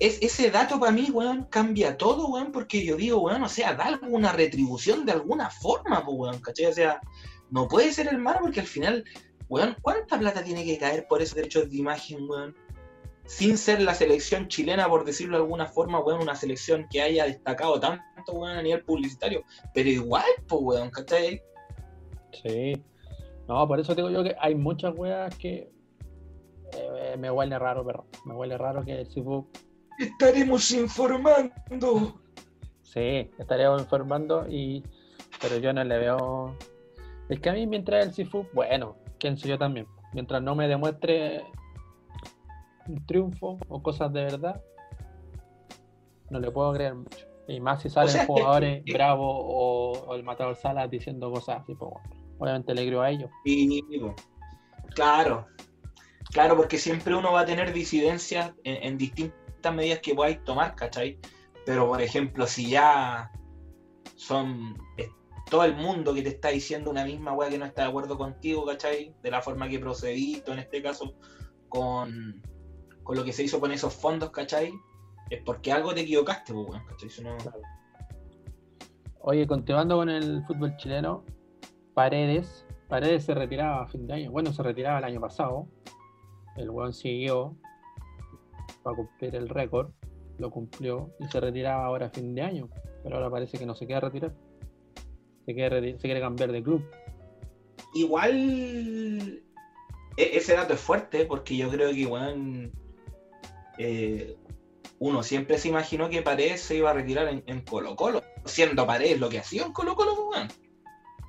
es, ese dato para mí, weón, cambia todo, weón, porque yo digo, weón, o sea, da alguna retribución de alguna forma, pues, weón, ¿cachai? O sea, no puede ser el mar porque al final, weón, ¿cuánta plata tiene que caer por esos derechos de imagen, weón? sin ser la selección chilena, por decirlo de alguna forma, weón, una selección que haya destacado tanto, weón, a nivel publicitario. Pero igual, pues, weón, ¿cachai? Sí. No, por eso digo yo que hay muchas weas que eh, me huele raro, pero me huele raro que el Facebook... Estaremos informando. Sí, estaremos informando y... Pero yo no le veo... Es que a mí mientras el Sifu, bueno, quién soy yo también. Mientras no me demuestre un triunfo o cosas de verdad, no le puedo creer mucho. Y más si salen jugadores bravos o, el matador Salas diciendo cosas así, pues obviamente le creo a ellos. claro, claro, porque siempre uno va a tener disidencias en, distintas medidas que podáis tomar, ¿cachai? Pero por ejemplo, si ya son todo el mundo que te está diciendo una misma weá que no está de acuerdo contigo, ¿cachai? De la forma que procediste, en este caso, con, con lo que se hizo con esos fondos, ¿cachai? Es porque algo te equivocaste, pues, ¿cachai? Oye, continuando con el fútbol chileno, Paredes, Paredes se retiraba a fin de año, bueno, se retiraba el año pasado, el weón siguió para cumplir el récord, lo cumplió y se retiraba ahora a fin de año, pero ahora parece que no se queda retirar, se quiere, cambiar de club. Igual e-, ese dato es fuerte porque yo creo que igual eh, uno siempre se imaginó que Paredes se iba a retirar en, Colo Colo, siendo Paredes lo que hacía en Colo Colo, pues,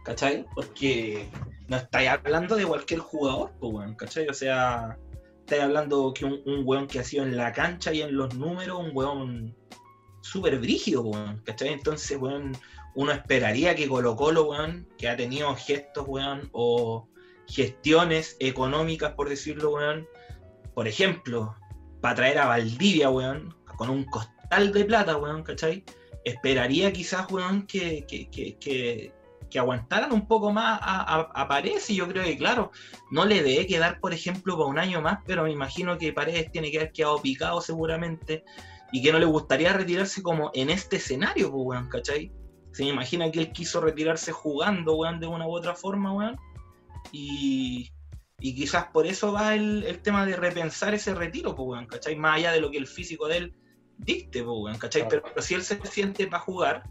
¿cachai? Porque no estáis hablando de cualquier jugador, pues, ¿cachai? O sea, estás hablando que un, un weón que ha sido en la cancha y en los números, un weón súper brígido, weón, ¿cachai? Entonces, weón, uno esperaría que Colo Colo, weón, que ha tenido gestos, weón, o gestiones económicas, por decirlo, weón, por ejemplo, para traer a Valdivia, weón, con un costal de plata, weón, ¿cachai? Esperaría quizás, weón, que, que, que, que, aguantaran un poco más a, a, Paredes y yo creo que, claro, no le debe quedar, por ejemplo, para un año más, pero me imagino que Paredes tiene que haber quedado picado seguramente y que no le gustaría retirarse como en este escenario, pues, weón, ¿cachai? Se me imagina que él quiso retirarse jugando, weón, de una u otra forma, weón. Y, y quizás por eso va el, tema de repensar ese retiro, pues, weón, ¿cachai? Más allá de lo que el físico de él dicte, pues, weón, ¿cachai? Pero, si él se siente para jugar,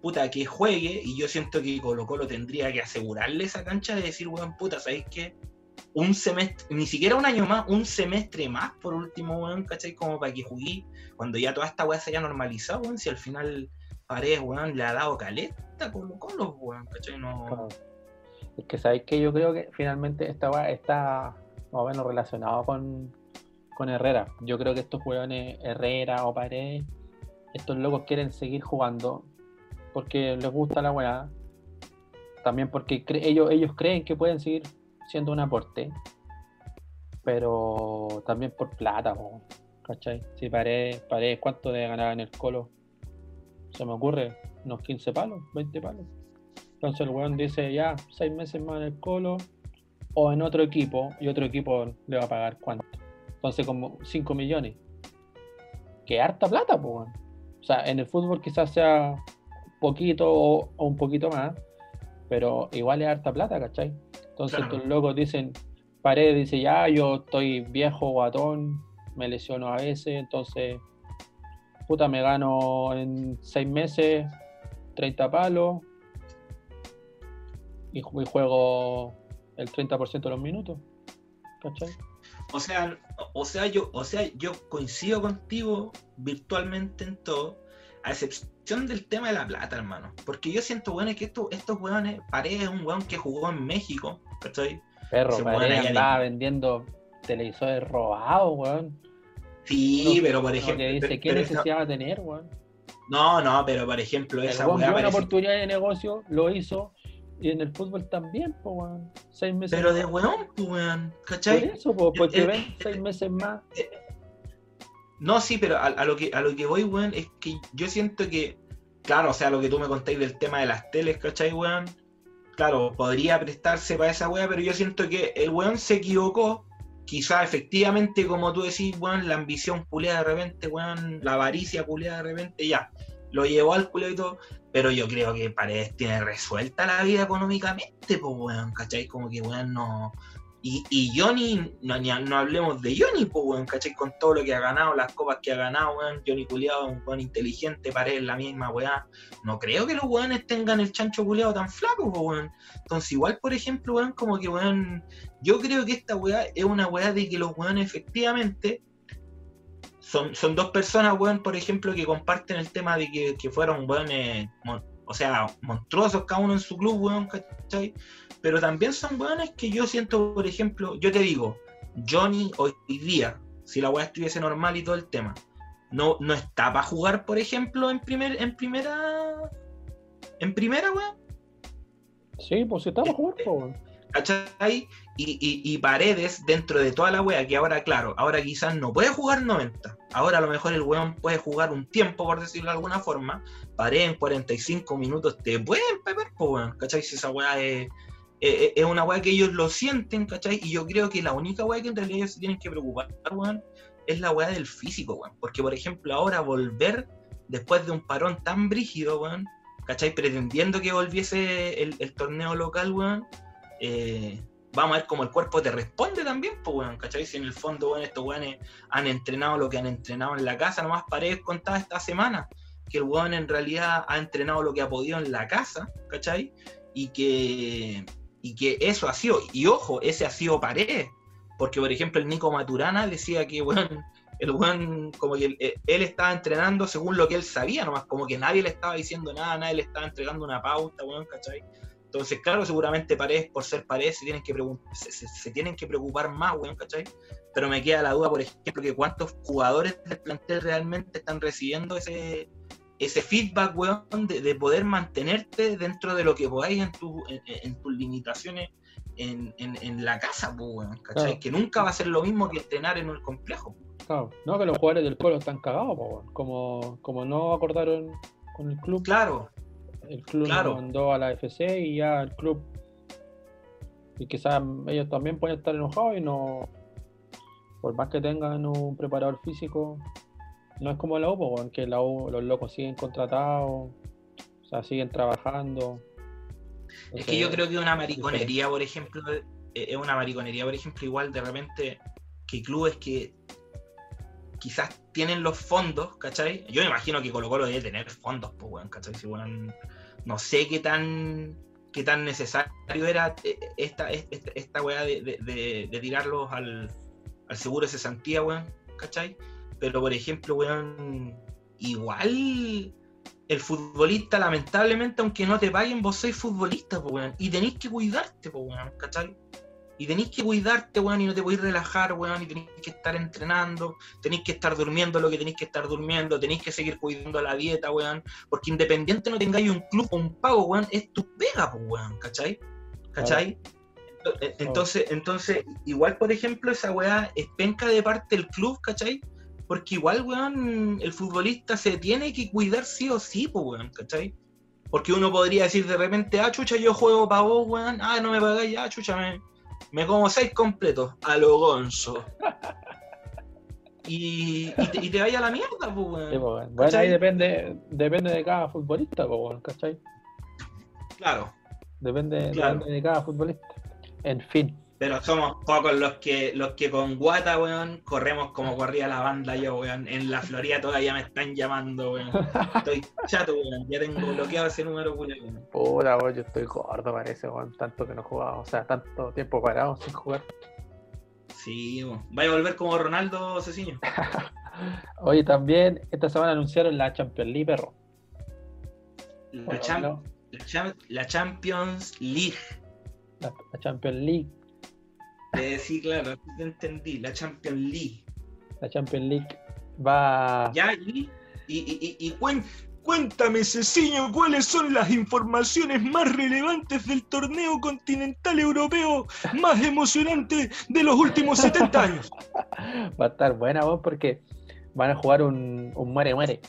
puta, que juegue, y yo siento que Colo Colo tendría que asegurarle esa cancha de decir, weón, puta, ¿sabéis qué? Un semestre, ni siquiera un año más, un semestre más, por último, weón, ¿cachai? Como para que jugué, cuando ya toda esta weá se haya normalizado, weón, si al final Paredes, weón, le ha dado caleta Colo Colo, weón, ¿cachai? No... Es que sabéis que yo creo que finalmente esta está más o menos relacionado con, con Herrera. Yo creo que estos weones, Herrera o Paredes, estos locos quieren seguir jugando porque les gusta la weá. También porque ellos, ellos creen que pueden seguir siendo un aporte. Pero también por plata, ¿cachai? Si Paredes, Paredes, ¿cuánto de ganar en el colo? Se me ocurre, unos 15 palos, 20 palos. Entonces el weón dice, ya, 6 meses más en el colo o en otro equipo y otro equipo le va a pagar cuánto. Entonces como 5 millones. Que harta plata, pues. O sea, en el fútbol quizás sea poquito o, un poquito más, pero igual es harta plata, ¿cachai? Entonces los locos dicen, Paredes dice, ya, yo estoy viejo, guatón, me lesiono a veces, entonces, puta, me gano en seis meses 30 palos y, juego el 30% de los minutos, ¿cachai? O sea, o sea, yo, o sea, yo coincido contigo virtualmente en todo, a excepción del tema de la plata, hermano. Porque yo siento, bueno, que estos, estos weones, Paredes es un weón que jugó en México, ¿cachai? Perro, Paredes andaba vendiendo televisores robados, weón. Sí, pero por ejemplo. dice, ¿qué necesidad va a tener, weón? No, no, pero por ejemplo, esa weón. una oportunidad de negocio, lo hizo. Y en el fútbol también, pues, weón. Seis meses Pero de weón, pues, weón. ¿Cachai? Por eso, pues, porque ven seis meses más. Eh, no, sí, pero a, lo que, a lo que voy, weón, es que yo siento que, claro, o sea, lo que tú me contáis del tema de las teles, ¿cachai, weón? Claro, podría prestarse para esa weá, pero yo siento que el weón se equivocó. Quizá efectivamente, como tú decís, weón, la ambición culeada de repente, weón, la avaricia culeada de repente, ya, lo llevó al culeo y todo, pero yo creo que Paredes tiene resuelta la vida económicamente, pues, weón, ¿cachai? Como que, weón, no, y, y Johnny, no, no, hablemos de Johnny, pues, weón, ¿cachai? Con todo lo que ha ganado, las copas que ha ganado, weón. Johnny culiado un weón inteligente, parece la misma weá. No creo que los weones tengan el chancho culiado tan flaco, pues, weón. Entonces, igual, por ejemplo, weón, como que, weón, yo creo que esta weá es una weá de que los weones efectivamente son, son dos personas, weón, por ejemplo, que comparten el tema de que, que fueron weones, o sea, monstruosos cada uno en su club, weón, ¿cachai? Pero también son weones que yo siento, por ejemplo, yo te digo, Johnny hoy día, si la weá estuviese normal y todo el tema, no, no está para jugar, por ejemplo, en primer, en primera. En primera, weón. Sí, pues si está para jugar, pues. ¿Cachai? Y, y, Paredes, dentro de toda la wea, que ahora, claro, ahora quizás no puede jugar 90. Ahora a lo mejor el weón puede jugar un tiempo, por decirlo de alguna forma. Paredes en 45 minutos te pueden pegar, pues, weón. ¿Cachai? Si esa weá es eh, eh, es una weá que ellos lo sienten, ¿cachai? Y yo creo que la única weá que en realidad ellos se tienen que preocupar, weón, es la weá del físico, weón. Porque, por ejemplo, ahora volver después de un parón tan brígido, weón, ¿cachai? Pretendiendo que volviese el, torneo local, weón, eh, vamos a ver cómo el cuerpo te responde también, pues, weón, ¿cachai? Si en el fondo, weón, estos weones han entrenado lo que han entrenado en la casa, nomás paredes contadas esta semana, que el weón en realidad ha entrenado lo que ha podido en la casa, ¿cachai? Y que y que eso ha sido, y ojo, ese ha sido pared, porque por ejemplo el Nico Maturana decía que, bueno, el buen, como que eh, él, estaba entrenando según lo que él sabía, nomás como que nadie le estaba diciendo nada, nadie le estaba entregando una pauta, bueno, ¿cachai? Entonces, claro, seguramente Paredes, por ser Paredes, se tienen que, se, se, tienen que preocupar más, weón, ¿cachai? pero me queda la duda, por ejemplo, que cuántos jugadores del plantel realmente están recibiendo ese, ese feedback, weón, de, poder mantenerte dentro de lo que podáis en, tu, en, tus limitaciones en, la casa, weón, ¿cachai? Que nunca va a ser lo mismo que entrenar en un complejo. Claro, no que los jugadores del Colo están cagados, weón. Como, como no acordaron con el club. Claro. El club mandó a la FC y ya el club. Y quizás ellos también pueden estar enojados y no. Por más que tengan un preparador físico, no es como la U, porque que la U, los locos siguen contratados, o sea, siguen trabajando. es que yo creo que una mariconería, por ejemplo, eh, es una mariconería, por ejemplo, igual de repente que clubes que quizás tienen los fondos, ¿cachai? Yo me imagino que Colo Colo debe tener fondos, pues, weón, ¿cachai? Si, no sé qué tan qué tan necesario era eh, esta, esta, esta weá de, de, tirarlos al, al seguro de cesantía, weón, ¿cachai? Pero, por ejemplo, weón, igual el futbolista, lamentablemente, aunque no te paguen, vos sois futbolista, weón. Y tenéis que cuidarte, weón, ¿cachai? Y tenéis que cuidarte, weón, y no te podéis relajar, weón, y tenéis que estar entrenando, tenéis que estar durmiendo lo que tenéis que estar durmiendo, tenéis que seguir cuidando la dieta, weón, porque independiente no tengáis un club o un pago, weón, es tu pega, weón, ¿cachai? ¿Cachai? Entonces, entonces, igual, por ejemplo, esa weá es penca de parte del club, ¿cachai? Porque igual, weón, el futbolista se tiene que cuidar sí o sí, pues, weón, ¿cachai? Porque uno podría decir de repente, ah, chucha, yo juego para vos, weón, ah, no me pagáis, ah, chucha, me, me como seis completos, a lo gonzo. Y, y, te, vaya a la mierda, pues, weón. Sí, pues, bueno, ahí depende, depende de cada futbolista, pues, weón, ¿cachai? Claro. Depende, depende de cada futbolista. En fin. Pero somos pocos los que los que con Guata, weón, corremos como corría la banda yo, weón. En la Florida todavía me están llamando, weón. Estoy chato, weón. Ya tengo bloqueado ese número, weón. Puta, weón, yo estoy gordo, parece, weón. Tanto que no jugaba, o sea, tanto tiempo parado sin jugar. Sí, weón. ¿Va a volver como Ronaldo Ceciño? (laughs) Oye, también esta semana anunciaron la Champions League, perro. La, la, Champions League. la Champions League eh, sí, claro, te entendí. La Champions League. La Champions League va. Ya, y, y, y, cuéntame, Ceciño, cuáles son las informaciones más relevantes del torneo continental europeo más emocionante de los últimos 70 años. (laughs) Va a estar buena vos porque van a jugar un, un muere-muere.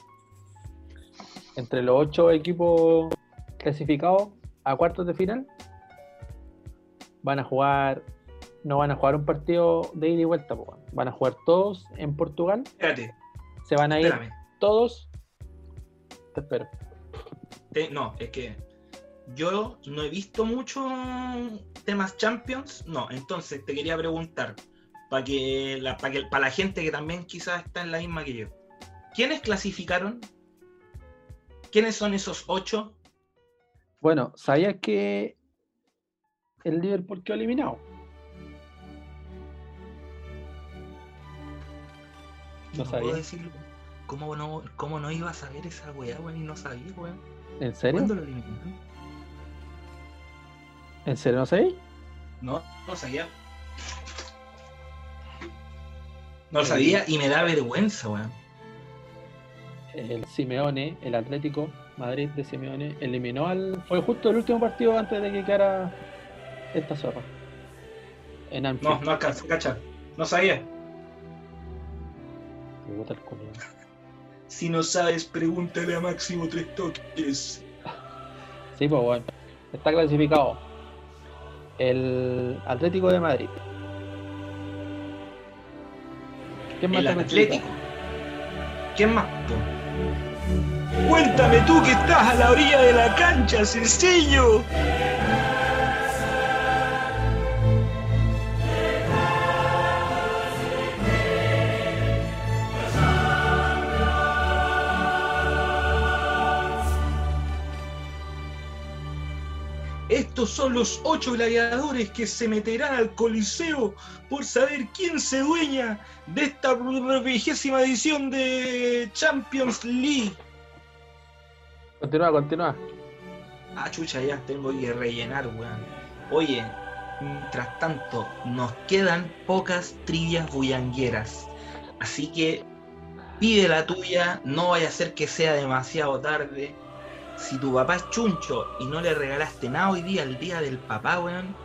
Entre los ocho equipos clasificados a cuartos de final, van a jugar no van a jugar un partido de ida y vuelta, van a jugar todos en Portugal. Espérate. Se van a ir todos. Te espero. no, es que yo no he visto mucho temas Champions. No, entonces te quería preguntar, para que, la, para que para la gente que también quizás está en la misma que yo. ¿Quiénes clasificaron? ¿Quiénes son esos ocho? Bueno, ¿sabías que el Liverpool quedó eliminado? No, sabía. decirlo. ¿Cómo no, ¿Cómo no iba a saber esa weá, weón? Y no sabía, weón. ¿En serio? ¿Cuándo lo eliminaron? ¿En serio no sabía? No, no sabía. No lo sabía y me da vergüenza, weón. El Simeone, el Atlético Madrid de Simeone, eliminó al. Fue justo el último partido antes de que quedara esta zorra. En No, no alcanzó, cacha. No sabía. Si no sabes, pregúntale a Máximo Tres Toques. Sí, pues bueno. Está clasificado el Atlético de Madrid. ¿Quién más el Atlético? ¿Quién más? Cuéntame tú que estás a la orilla de la cancha, sencillo. Son los ocho gladiadores que se meterán al Coliseo por saber quién se dueña de esta vigésima edición de Champions League. Continúa, continúa. Ah, chucha, ya tengo que rellenar, weón. Oye, Mientras tanto, nos quedan pocas trivias bullangueras. Así que pide la tuya, no vaya a ser que sea demasiado tarde. Si tu papá es chuncho y no le regalaste nada hoy día, el día del papá, weón,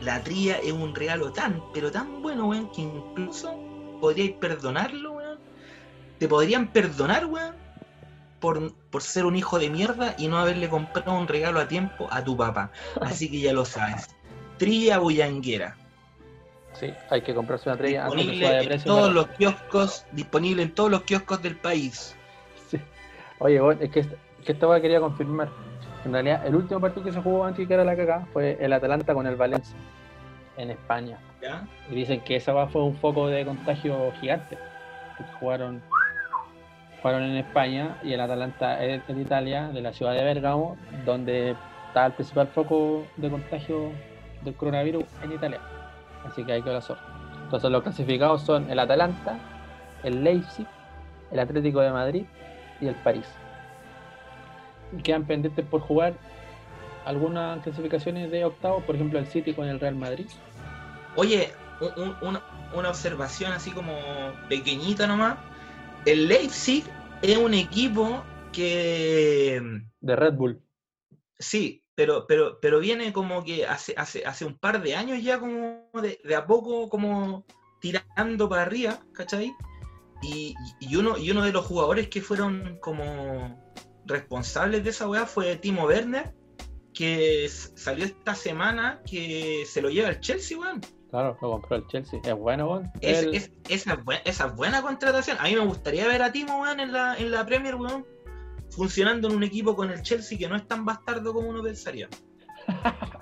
la tría es un regalo tan, pero tan bueno, weón, que incluso podríais perdonarlo, weón. Te podrían perdonar, weón, por, por ser un hijo de mierda y no haberle comprado un regalo a tiempo a tu papá. Así que ya lo sabes. Tría bullanguera. Sí, hay que comprarse una trilla antes que suba de Disponible en todos los kioscos, disponible en todos los kioscos del país. Sí. Oye, es que, que esta weá quería confirmar. En realidad, el último partido que se jugó antes que era la cagada fue el Atalanta con el Valencia en España. ¿ya? Y dicen que esa fue un foco de contagio gigante. Que jugaron, jugaron en España y el Atalanta es en Italia, de la ciudad de Bérgamo, donde está el principal foco de contagio del coronavirus en Italia. Así que hay que la suerte. Entonces los clasificados son el Atalanta, el Leipzig, el Atlético de Madrid y el París. Quedan pendientes por jugar algunas clasificaciones de octavos, por ejemplo el City con el Real Madrid. Oye, un- un- una, una observación así como pequeñita nomás. El Leipzig es un equipo que De Red Bull. sí, pero, pero, pero viene como que hace, hace, hace un par de años ya como de, de a poco como tirando para arriba, ¿cachai? Y, y uno, y uno de los jugadores que fueron como responsables de esa weá fue Timo Werner, que salió esta semana que se lo lleva el Chelsea, weón. Claro, lo compró el Chelsea. Es bueno, weón. Es, El- es- esa, es buen- esa es buena contratación. A mí me gustaría ver a Timo, weón, en la, en la Premier, weón, funcionando en un equipo con el Chelsea que no es tan bastardo como uno pensaría. (laughs)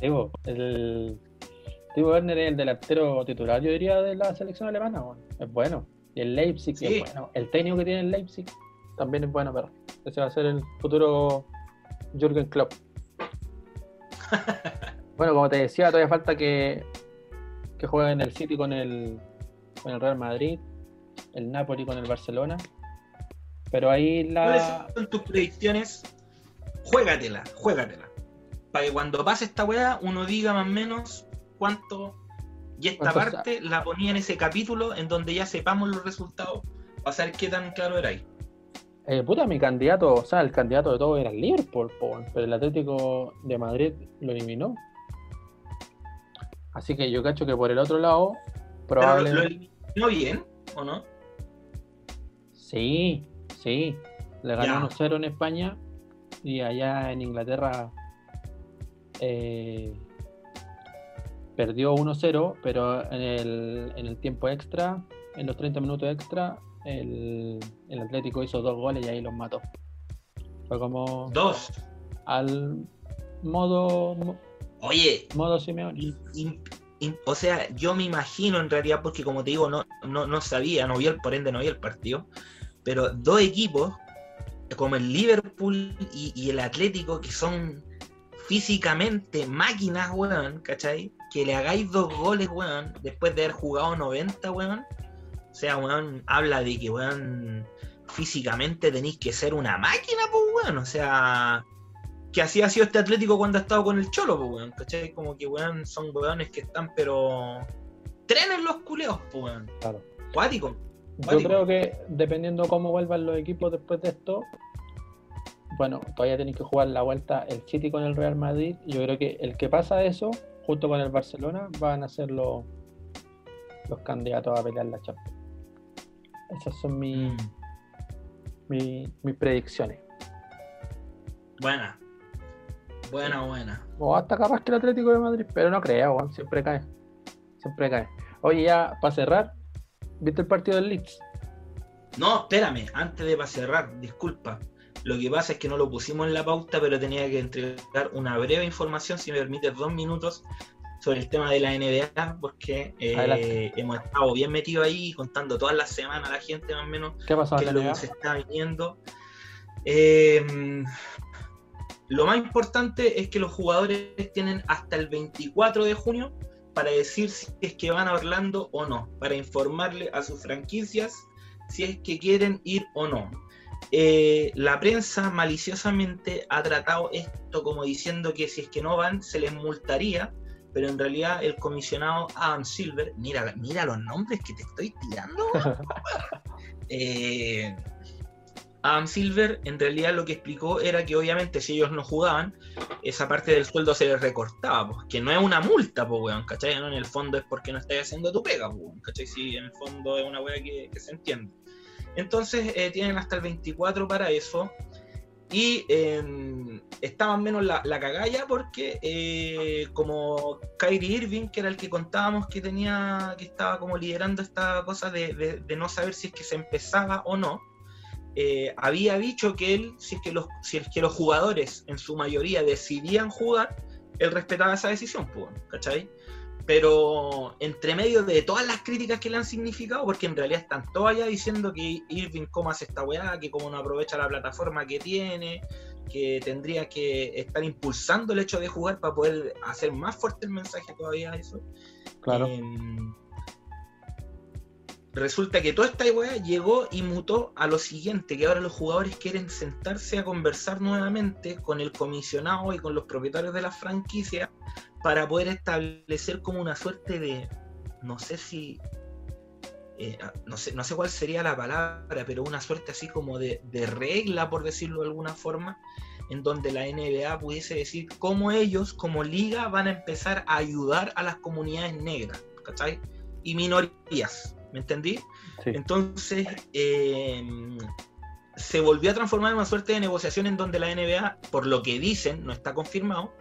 Sí, po, el Timo Werner es el delantero titular, yo diría, de la selección alemana. weón. Es bueno. Y el Leipzig Sí. es bueno. El técnico que tiene el Leipzig también es bueno, pero ese va a ser el futuro Jürgen Klopp. (laughs) bueno, como te decía, todavía falta que, que jueguen el City con el, con el Real Madrid, el Napoli con el Barcelona. Pero ahí ¿Cuáles la. son tus predicciones? Juégatela, juégatela. Para que cuando pase esta weá, uno diga más o menos cuánto. Y esta ¿Cuánto sa- parte la ponía en ese capítulo en donde ya sepamos los resultados. Para saber qué tan claro era ahí. Eh, puta, mi candidato, o sea, el candidato de todo era el Liverpool, pero el Atlético de Madrid lo eliminó. Así que yo cacho que por el otro lado, Pero lo, probablemente. lo eliminó bien, ¿o no? Sí, sí. Le ganó Ya. 1-0 en España y allá en Inglaterra eh, perdió 1-0, pero en el, en el tiempo extra, en los 30 minutos extra, el, el Atlético hizo dos goles y ahí los mató. Fue como Dos. al modo mo- Oye, modo Simeone. in- in- in- o sea, yo me imagino en realidad, porque como te digo, no, no, no sabía, no vi el, por ende no vi el partido, pero dos equipos como el Liverpool y, y el Atlético, que son físicamente máquinas, weón, ¿cachai? Que le hagáis dos goles, weón, después de haber jugado 90, weón. O sea, weón, habla de que, weón, físicamente tenéis que ser una máquina, pues, weón. O sea, que así ha sido este Atlético cuando ha estado con el Cholo, pues, weón, ¿cachai? Como que, weón, son weones que están, pero... Trenes los culeos, pues, weón. Claro. Cuático. Yo creo que dependiendo cómo vuelvan los equipos después de esto, bueno, todavía tenéis que jugar la vuelta el City con el Real Madrid. y Yo creo que el que pasa eso, junto con el Barcelona, van a ser los, los candidatos a pelear la Champions. Esas son mis, Mm. mis, mis predicciones. Buena. Buena, buena. O hasta capaz que el Atlético de Madrid, pero no creo, weón, siempre cae. Siempre cae. Oye, ya para cerrar, ¿viste el partido del Leeds? No, espérame, antes de para cerrar, disculpa. Lo que pasa es que no lo pusimos en la pauta, pero tenía que entregar una breve información, si me permites dos minutos, sobre el tema de la NBA, porque eh, hemos estado bien metidos ahí, contando todas las semanas a la gente más o menos ¿Qué pasó qué es lo que se está viniendo. Eh, lo más importante es que los jugadores tienen hasta el 24 de junio para decir si es que van a Orlando o no, para informarle a sus franquicias si es que quieren ir o no. eh, la prensa maliciosamente ha tratado esto como diciendo que si es que no van se les multaría, pero en realidad el comisionado Adam Silver, mira, mira los nombres que te estoy tirando. (laughs) eh, Adam Silver en realidad lo que explicó era que obviamente si ellos no jugaban, esa parte del sueldo se les recortaba, pues, que no es una multa, pues, weón, ¿cachai? No, en el fondo es porque no estás haciendo tu pega, pues, ¿cachai? Sí, en el fondo es una weá que, se entiende. Entonces eh, tienen hasta el 24 para eso. Y más o menos la, la cagalla porque eh, como Kyrie Irving, que era el que contábamos que tenía, que estaba como liderando esta cosa de no saber si es que se empezaba o no, eh, había dicho que él, si es que, los, si es que los jugadores en su mayoría decidían jugar, él respetaba esa decisión, pues, ¿cachai? Pero entre medio de todas las críticas que le han significado, porque en realidad están todos allá diciendo que Irving cómo hace esta weá, que cómo no aprovecha la plataforma que tiene, que tendría que estar impulsando el hecho de jugar para poder hacer más fuerte el mensaje todavía eso. Claro. Em, resulta que toda esta weá llegó y mutó a lo siguiente, que ahora los jugadores quieren sentarse a conversar nuevamente con el comisionado y con los propietarios de la franquicia para poder establecer como una suerte de, no sé si, eh, no, sé, no sé cuál sería la palabra, pero una suerte así como de, de regla, por decirlo de alguna forma, en donde la NBA pudiese decir cómo ellos como liga van a empezar a ayudar a las comunidades negras, ¿cachai? Y minorías, ¿me entendí? Entonces, eh, se volvió a transformar en una suerte de negociación en donde la NBA, por lo que dicen, no está confirmado,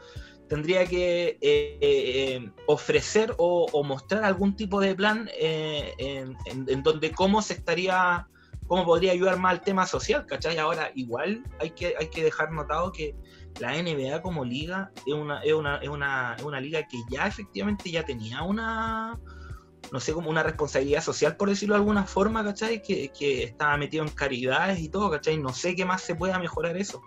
tendría que eh, eh, ofrecer o, mostrar algún tipo de plan en, donde cómo se estaría, cómo podría ayudar más al tema social, ¿cachai? Ahora, igual hay que, hay que dejar notado que la NBA como liga es una, es una, es una, es una liga que ya efectivamente ya tenía una no sé, como una responsabilidad social, por decirlo de alguna forma, ¿cachai? Que, que estaba metido en caridades y todo, ¿cachai? No sé qué más se pueda mejorar eso,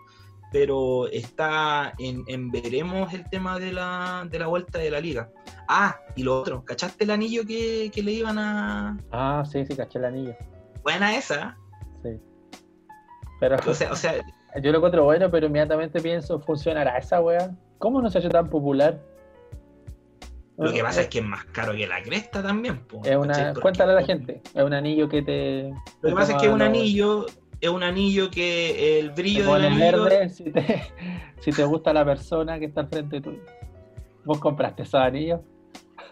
pero está en, veremos el tema de la, de la vuelta de la liga. Ah, y lo otro, ¿cachaste el anillo que, le iban a...? Ah, sí, sí, caché el anillo. Buena esa. Sí. Pero, o sea, o sea, (laughs) yo lo encuentro bueno, pero inmediatamente pienso, ¿funcionará esa wea? ¿Cómo no se ha hecho tan popular? Lo que pasa es que es más caro que la cresta también. es una, cuéntale a la gente, es un anillo que te... Lo que pasa es que es un anillo, es un anillo que el brillo del anillo... verde si te, (laughs) si te gusta la persona que está al frente tuyo. ¿Vos compraste esos anillos?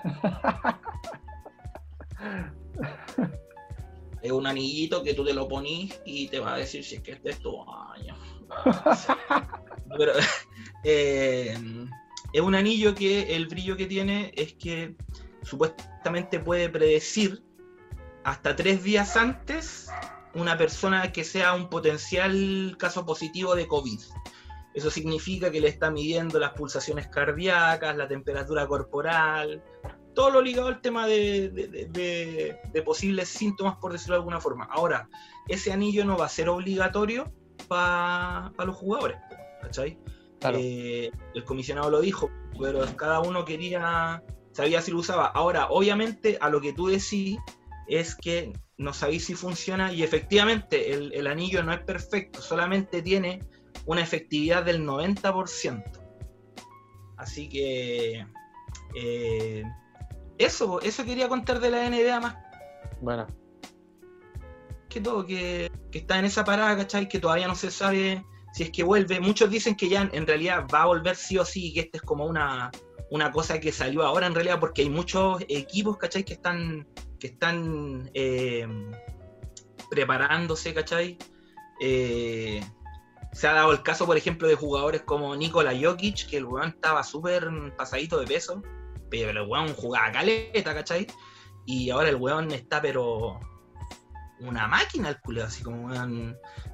(laughs) es un anillito que tú te lo ponís y te va a decir si es que este es tu año. (laughs) Pero, eh, es un anillo que el brillo que tiene es que supuestamente puede predecir hasta tres días antes una persona que sea un potencial caso positivo de COVID. Eso significa que le está midiendo las pulsaciones cardíacas, la temperatura corporal, todo lo ligado al tema de, posibles síntomas, por decirlo de alguna forma. Ahora, ese anillo no va a ser obligatorio para los jugadores, ¿cachai? Eh, el comisionado lo dijo, pero cada uno quería, sabía si lo usaba. Ahora, obviamente, a lo que tú decís es que no sabéis si funciona y efectivamente el, anillo no es perfecto, solamente tiene una efectividad del 90%. Así que eh, eso, eso quería contar de la NBA más. Bueno. Que todo, que, que está en esa parada, ¿cachai? Que todavía no se sabe si es que vuelve, muchos dicen que ya en realidad va a volver sí o sí, que esta es como una, una cosa que salió ahora en realidad, porque hay muchos equipos, ¿cachai? Que están, que están eh, preparándose, ¿cachai? Eh, se ha dado el caso, por ejemplo, de jugadores como Nikola Jokic, que el weón estaba súper pasadito de peso, pero el weón jugaba caleta, ¿cachai? Y ahora el weón está, pero una máquina el culo, así como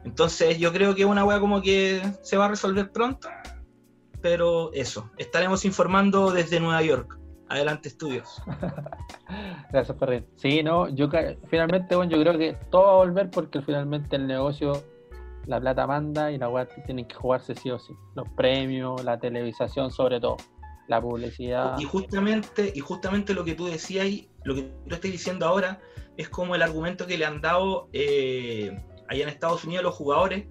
Entonces yo creo que una weá como que se va a resolver pronto. Pero eso, estaremos informando desde Nueva York. Adelante, estudios. (laughs) Gracias, Ferrer. Sí, no, yo finalmente, bueno, yo creo que todo va a volver porque finalmente el negocio, la plata manda y la weá tienen que jugarse sí o sí. Los premios, la televisación sobre todo, la publicidad. Y justamente, y justamente lo que tú decías, lo que tú estás diciendo ahora, es como el argumento que le han dado eh, allá en Estados Unidos los jugadores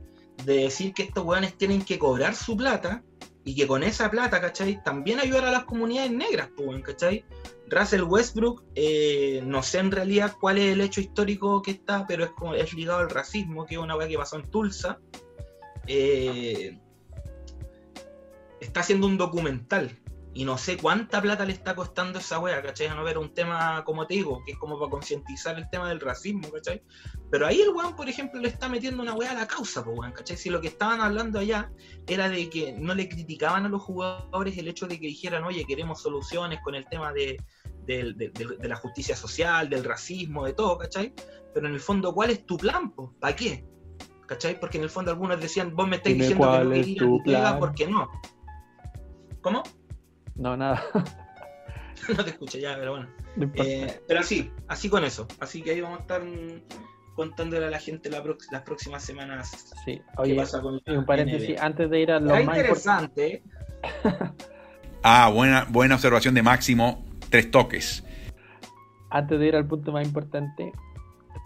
de decir que estos weones tienen que cobrar su plata y que con esa plata, ¿cachai? También ayudar a las comunidades negras, ¿cachai? Russell Westbrook, eh, no sé en realidad cuál es el hecho histórico que está, pero es, como, es ligado al racismo, que es una weá que pasó en Tulsa. Eh, está haciendo un documental y no sé cuánta plata le está costando esa wea, ¿cachai? A no ver un tema, como te digo, que es como para concientizar el tema del racismo, ¿cachai? Pero ahí el weón, por ejemplo, le está metiendo una wea a la causa, pues weón, ¿cachai? Si lo que estaban hablando allá era de que no le criticaban a los jugadores el hecho de que dijeran, oye, queremos soluciones con el tema de, la justicia social, del racismo, de todo, ¿cachai? Pero en el fondo, ¿cuál es tu plan? ¿Para qué? ¿Cachai? Porque en el fondo algunos decían, vos me estáis diciendo que no es tu plan? ¿por qué no? ¿Cómo? No, nada. (laughs) no te escucho ya, pero bueno. Eh, pero así, así con eso. Así que ahí vamos a estar contándole a la gente las próximas semanas sí. Oye, qué pasa con un paréntesis, antes de ir a lo más interesante. ah, buena, buena observación de Máximo, tres toques. Antes de ir al punto más importante,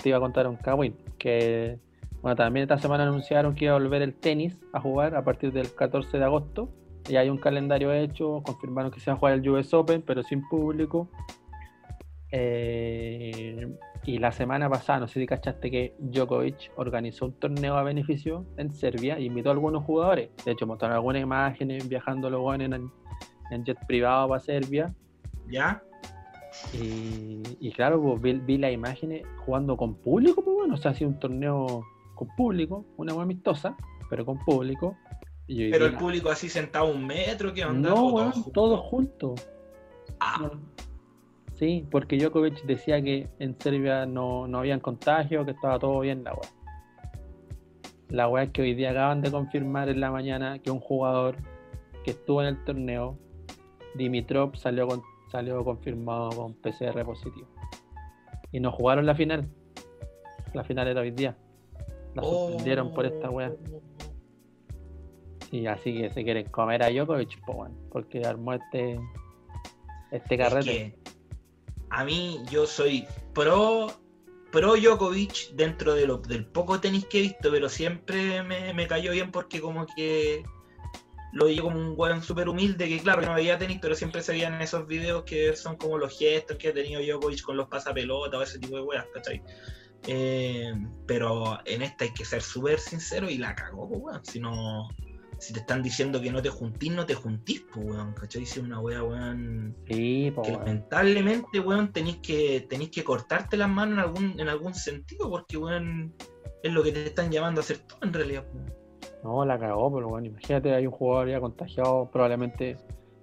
te iba a contar un Kawin, que bueno, también esta semana anunciaron que iba a volver el tenis a jugar a partir del 14 de agosto ya hay un calendario hecho, confirmaron que se va a jugar el US Open, pero sin público. Eh, y la semana pasada, no sé si cachaste que Djokovic organizó un torneo a beneficio en Serbia e invitó a algunos jugadores. De hecho, mostraron algunas imágenes viajando los en, en, jet privado para Serbia. ¿Ya? Y, claro, pues, vi, las imágenes jugando con público, pues bueno, o sea, ha sido un torneo con público, una muy amistosa, pero con público. Pero el público así sentado un metro, ¿qué onda? No, todos juntos. Ah. Sí, porque Djokovic decía que en Serbia no, no habían contagio, que estaba todo bien la weá. La weá es que hoy día acaban de confirmar en la mañana que un jugador que estuvo en el torneo, Dimitrov, salió, con, salió confirmado con PCR positivo. Y no jugaron la final. La final era hoy día. La suspendieron por esta weá. Y así que se quieren comer a Djokovic, pues bueno, porque armó este, este carrete. a mí yo soy pro pro Djokovic dentro de lo, del poco tenis que he visto, pero siempre me, cayó bien porque como que lo vi como un weón súper humilde, que claro, no veía tenis, pero siempre se veían esos videos que son como los gestos que ha tenido Djokovic con los pasapelotas o ese tipo de weas, ¿cachai? Eh, pero en esta hay que ser súper sincero y la cagó, weón. Si no, si te están diciendo que no te juntís, no te juntís, pues, weón, ¿cachai? Si una wea, weón. Sí, pues, que lamentablemente, weón, tenéis que, tenéis que cortarte las manos en algún, en algún sentido, porque, weón, es lo que te están llamando a hacer todo en realidad, pues. No, la cagó, pero bueno, imagínate, hay un jugador ya contagiado, probablemente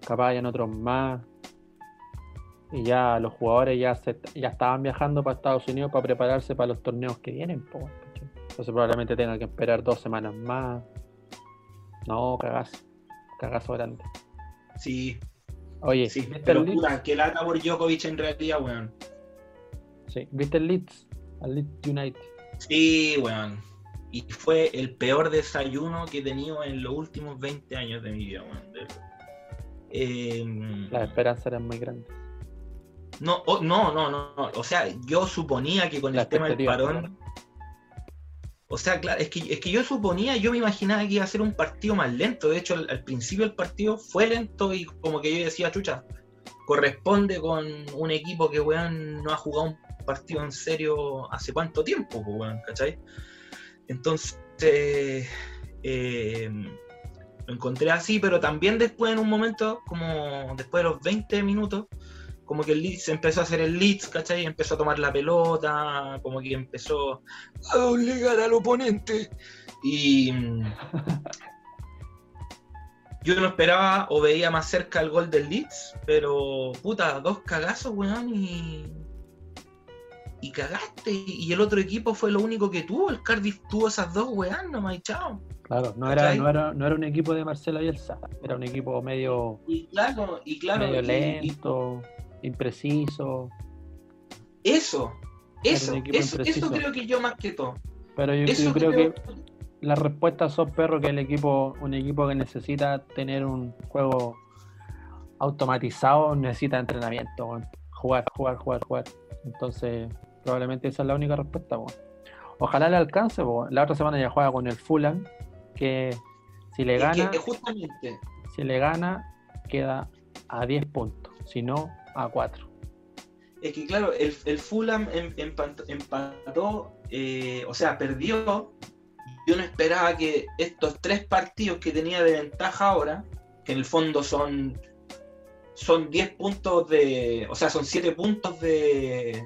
capaz hayan otros más. Y ya los jugadores ya se, ya estaban viajando para Estados Unidos para prepararse para los torneos que vienen, pues, Entonces probablemente tengan que esperar dos semanas más. No, cagazo. Cagazo grande. Sí. Oye, sí, pero puta, que lata por Djokovic en realidad, weón. Sí, ¿viste el Leeds? Al Leeds United. Sí, weón. Y fue el peor desayuno que he tenido en los últimos 20 años de mi vida, weón. Eh, Las esperanzas eran muy grandes. No, oh, no, no, no, O sea, yo suponía que con el tema del parón. O sea, claro, es que, es que yo suponía, yo me imaginaba que iba a ser un partido más lento. De hecho, al, principio el partido fue lento y como que yo decía, chucha, corresponde con un equipo que, weón, no ha jugado un partido en serio hace cuánto tiempo, weón, ¿cachai? Entonces, eh, lo encontré así, pero también después en un momento, como después de los 20 minutos, como que el Leeds empezó a hacer el Leeds, ¿cachai? Empezó a tomar la pelota, como que empezó a obligar al oponente. Y yo no esperaba o veía más cerca el gol del Leeds, pero puta, dos cagazos, weón, y. Y cagaste. Y el otro equipo fue lo único que tuvo. El Cardiff tuvo esas dos, weón, nomás, chao. Claro, no era, no era, no, era, un equipo de Marcelo Bielsa, era un equipo medio. Y claro, y claro. Medio lento impreciso. Eso, eso, eso, creo que yo más que todo. Pero yo, creo, que las respuestas son perro que el equipo, un equipo que necesita tener un juego automatizado necesita entrenamiento, jugar, jugar, jugar, jugar. Entonces, probablemente esa es la única respuesta. Ojalá le alcance, po. la otra semana ya juega con el Fulham, que si le Es gana, que, justamente, si le gana, queda a 10 puntos, si no, a 4. es que claro, el, el Fulham em- empat- empató, eh, o sea, perdió. Yo no esperaba que estos tres partidos que tenía de ventaja ahora, que en el fondo son son 10 puntos de, o sea, son 7 puntos de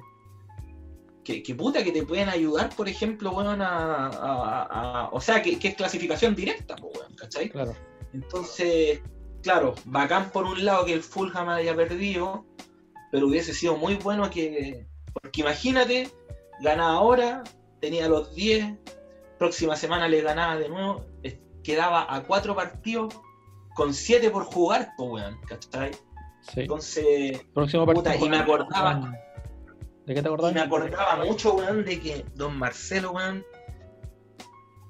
que, que puta que te pueden ayudar, por ejemplo, weón, a, a- a- o sea, que, que es clasificación directa, weón, ¿cachai? Claro. Entonces, claro, bacán por un lado que el Fulham haya perdido, pero hubiese sido muy bueno que. Porque imagínate, ganaba ahora, tenía los 10, próxima semana le ganaba de nuevo, quedaba a 4 partidos con 7 por jugar, pues weón, ¿cachai? Sí. Entonces, Próximo puta, y me acordaba- ¿De qué te y acordás? me acordaba mucho, weón, de que Don Marcelo, weón,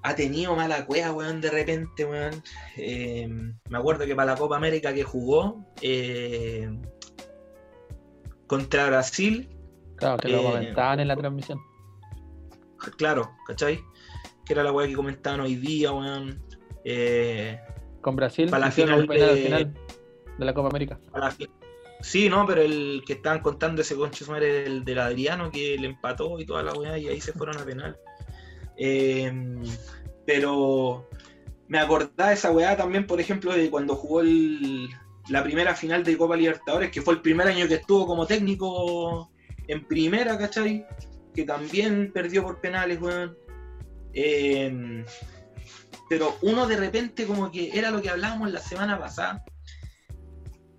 ha tenido mala cueva, weón, de repente, weón. Eh, me acuerdo que para la Copa América que jugó eh, contra Brasil, Claro, que lo eh, comentaban en la transmisión. claro, ¿cachai? Que era la weá que comentaban hoy día, weón. Eh, Con Brasil, para la final de- final de la Copa América. la Sí, no, pero el que estaban contando ese concho madre del, del Adriano que le empató y toda la weá y ahí se fueron a penal. Eh, pero me acordaba de esa weá también, por ejemplo, de cuando jugó el- la primera final de Copa Libertadores, que fue el primer año que estuvo como técnico en primera, ¿cachai? Que también perdió por penales, weón. Eh, pero uno de repente como que era lo que hablábamos la semana pasada.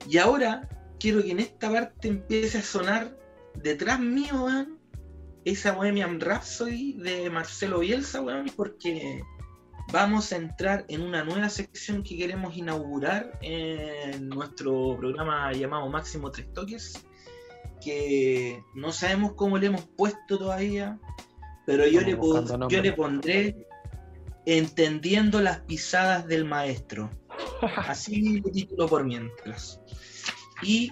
Y ahora quiero que en esta parte empiece a sonar detrás mío, weón, esa Bohemian Rhapsody de Marcelo Bielsa, weón, porque vamos a entrar en una nueva sección que queremos inaugurar en nuestro programa llamado Máximo Tres Toques, que no sabemos cómo le hemos puesto todavía, pero yo, le, yo le pondré Entendiendo las pisadas del maestro. Así (laughs) lo titulo por mientras. Y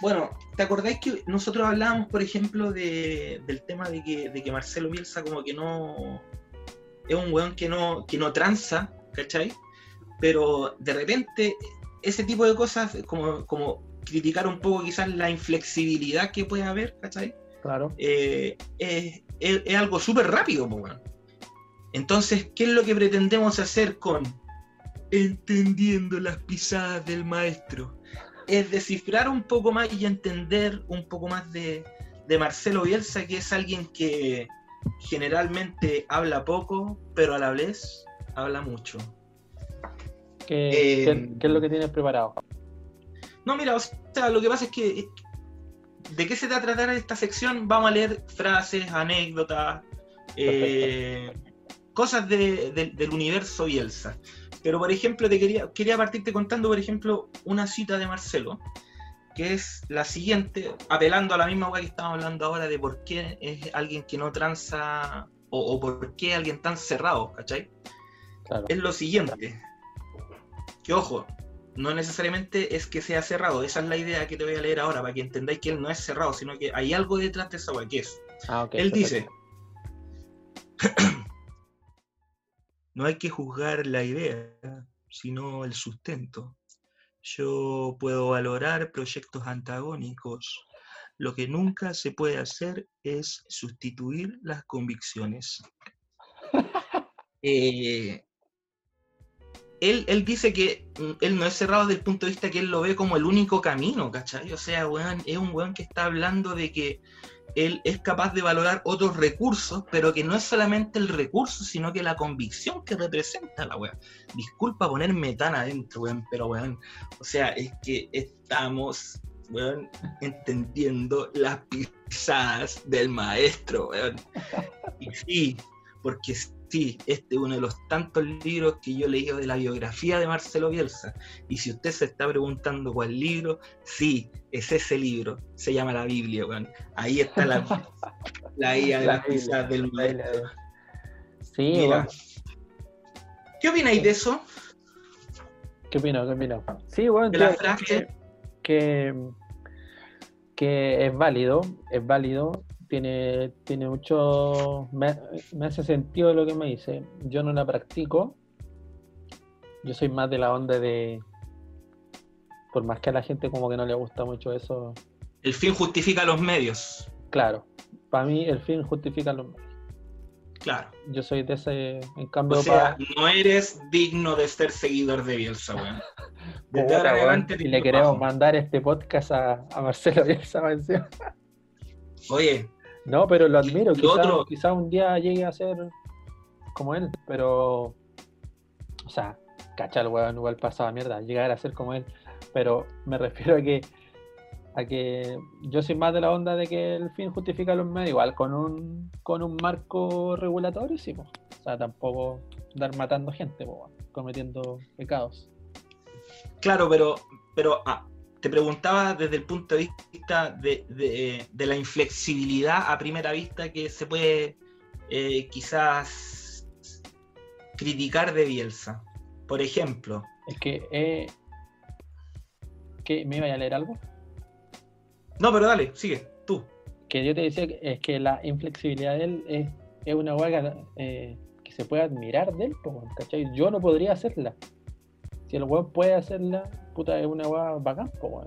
bueno, ¿te acordáis que nosotros hablábamos, por ejemplo, de- del tema de que, de que Marcelo Bielsa como que no es un weón que no, que no tranza, ¿cachai? Pero de repente ese tipo de cosas, como, como criticar un poco quizás la inflexibilidad que puede haber, ¿cachai? Claro. eh, es, es- es algo súper rápido, po, weón. Entonces, ¿qué es lo que pretendemos hacer con entendiendo las pisadas del maestro? Es descifrar un poco más y entender un poco más de, de Marcelo Bielsa, que es alguien que generalmente habla poco, pero a la vez habla mucho. ¿Qué, Eh, qué- qué es lo que tienes preparado? No, mira, o sea, lo que pasa es que ¿de qué se va a tratar esta sección? Vamos a leer frases, anécdotas, eh, cosas de- de- del universo Bielsa. Pero, por ejemplo, te quería, quería partirte contando, por ejemplo, una cita de Marcelo, que es la siguiente, apelando a la misma weá que estamos hablando ahora de por qué es alguien que no tranza o, o por qué alguien tan cerrado, ¿cachai? Claro. es lo siguiente. Que ojo, no necesariamente es que sea cerrado, esa es la idea que te voy a leer ahora, para que entendáis que él no es cerrado, sino que hay algo detrás de esa weá, que es. Ah, él perfecto. dice, (clears throat) no hay que juzgar la idea, sino el sustento. Yo puedo valorar proyectos antagónicos. Lo que nunca se puede hacer es sustituir las convicciones. (laughs) Eh, él, él dice que mm, él no es cerrado desde el punto de vista que él lo ve como el único camino, ¿cachai? O sea, weón, es un weón que está hablando de que él es capaz de valorar otros recursos, pero que no es solamente el recurso, sino que la convicción que representa la weá. Disculpa ponerme tan adentro, weón, pero weón, o sea, es que estamos, weón, entendiendo las pisadas del maestro, weón. Y sí, porque sí, este es uno de los tantos libros que yo he leído de la biografía de Marcelo Bielsa. Y si usted se está preguntando cuál libro, sí, es ese libro. Se llama la Biblia. Ahí está la, (laughs) la guía de La las Biblia, pisadas del maestro. Sí, Mira, bueno, ¿qué opináis de eso? ¿qué opino? ¿Qué opino? Sí, bueno, De la frase. que, que, que es válido, es válido. Tiene, tiene mucho. Me, me hace sentido lo que me dice. Yo no la practico. Yo soy más de la onda de. Por más que a la gente como que no le gusta mucho eso. El fin justifica los medios. Claro, para mí el fin justifica los medios. Claro. Yo soy de ese. En cambio, O sea, pa- no eres digno de ser seguidor de Bielsa, weón. (laughs) Desde ahora adelante te le queremos mandar este podcast a, a Marcelo Bielsa. Oye, No, pero lo admiro. Quizá, otro- quizá un día llegue a ser como él, pero. O sea, cachar, weón, igual pasaba mierda, llegar a ser como él. Pero me (laughs) refiero a que. A que yo soy más de la onda de que el fin justifica los medios, igual con un, con un marco regulatorio, sí, po. O sea, tampoco dar matando gente, po, cometiendo pecados. claro, pero, pero ah, te preguntaba desde el punto de vista de, de- de la inflexibilidad a primera vista que se puede eh, quizás criticar de Bielsa. Por ejemplo, Es que, eh. ¿Me iba a leer algo? no, pero dale, sigue, tú. que yo te decía que es que la inflexibilidad de él es, es una hueá que, que se puede admirar de él, ¿cachai? Yo no podría hacerla. Si el weón puede hacerla, puta, es una hueá bacán, po.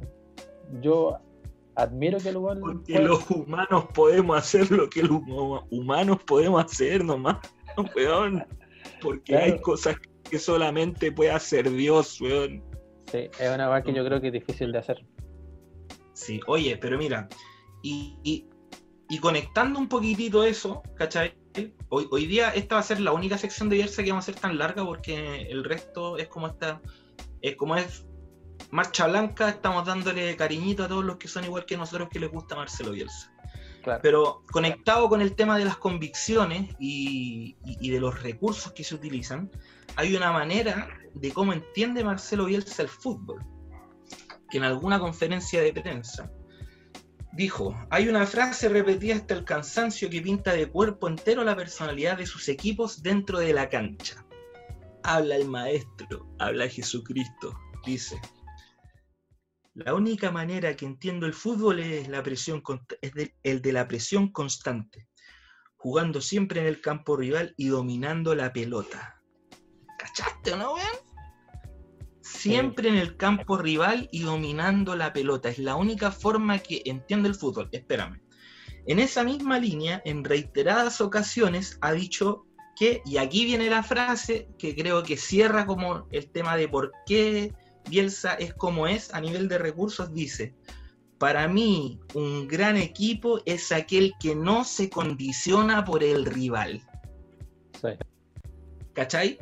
Yo admiro que el weón. Porque pueda- los humanos podemos hacer lo que los hum- humanos podemos hacer nomás, (laughs) weón. Porque Claro. hay cosas que solamente puede hacer Dios, weón. Sí, es una hueá que yo creo que es difícil de hacer. Sí, oye, pero mira, y, y- y conectando un poquitito eso, ¿cachai? Hoy, hoy día esta va a ser la única sección de Bielsa que vamos a hacer tan larga porque el resto es como esta, es como es marcha blanca, estamos dándole cariñito a todos los que son igual que nosotros que les gusta Marcelo Bielsa. Claro. Pero conectado con el tema de las convicciones y, y- y de los recursos que se utilizan, hay una manera de cómo entiende Marcelo Bielsa el fútbol, que en alguna conferencia de prensa dijo, hay una frase repetida hasta el cansancio que pinta de cuerpo entero la personalidad de sus equipos dentro de la cancha. Habla el maestro, habla Jesucristo, dice. La única manera que entiendo el fútbol es, la presión, es de- el de la presión constante, jugando siempre en el campo rival y dominando la pelota. ¿Cachaste o no, weón? Siempre en el campo rival y dominando la pelota. Es la única forma que entiende el fútbol. Espérame. En esa misma línea, en reiteradas ocasiones, ha dicho que, y aquí viene la frase que creo que cierra como el tema de por qué Bielsa es como es a nivel de recursos, dice, para mí un gran equipo es aquel que no se condiciona por el rival. Sí. ¿Cachai?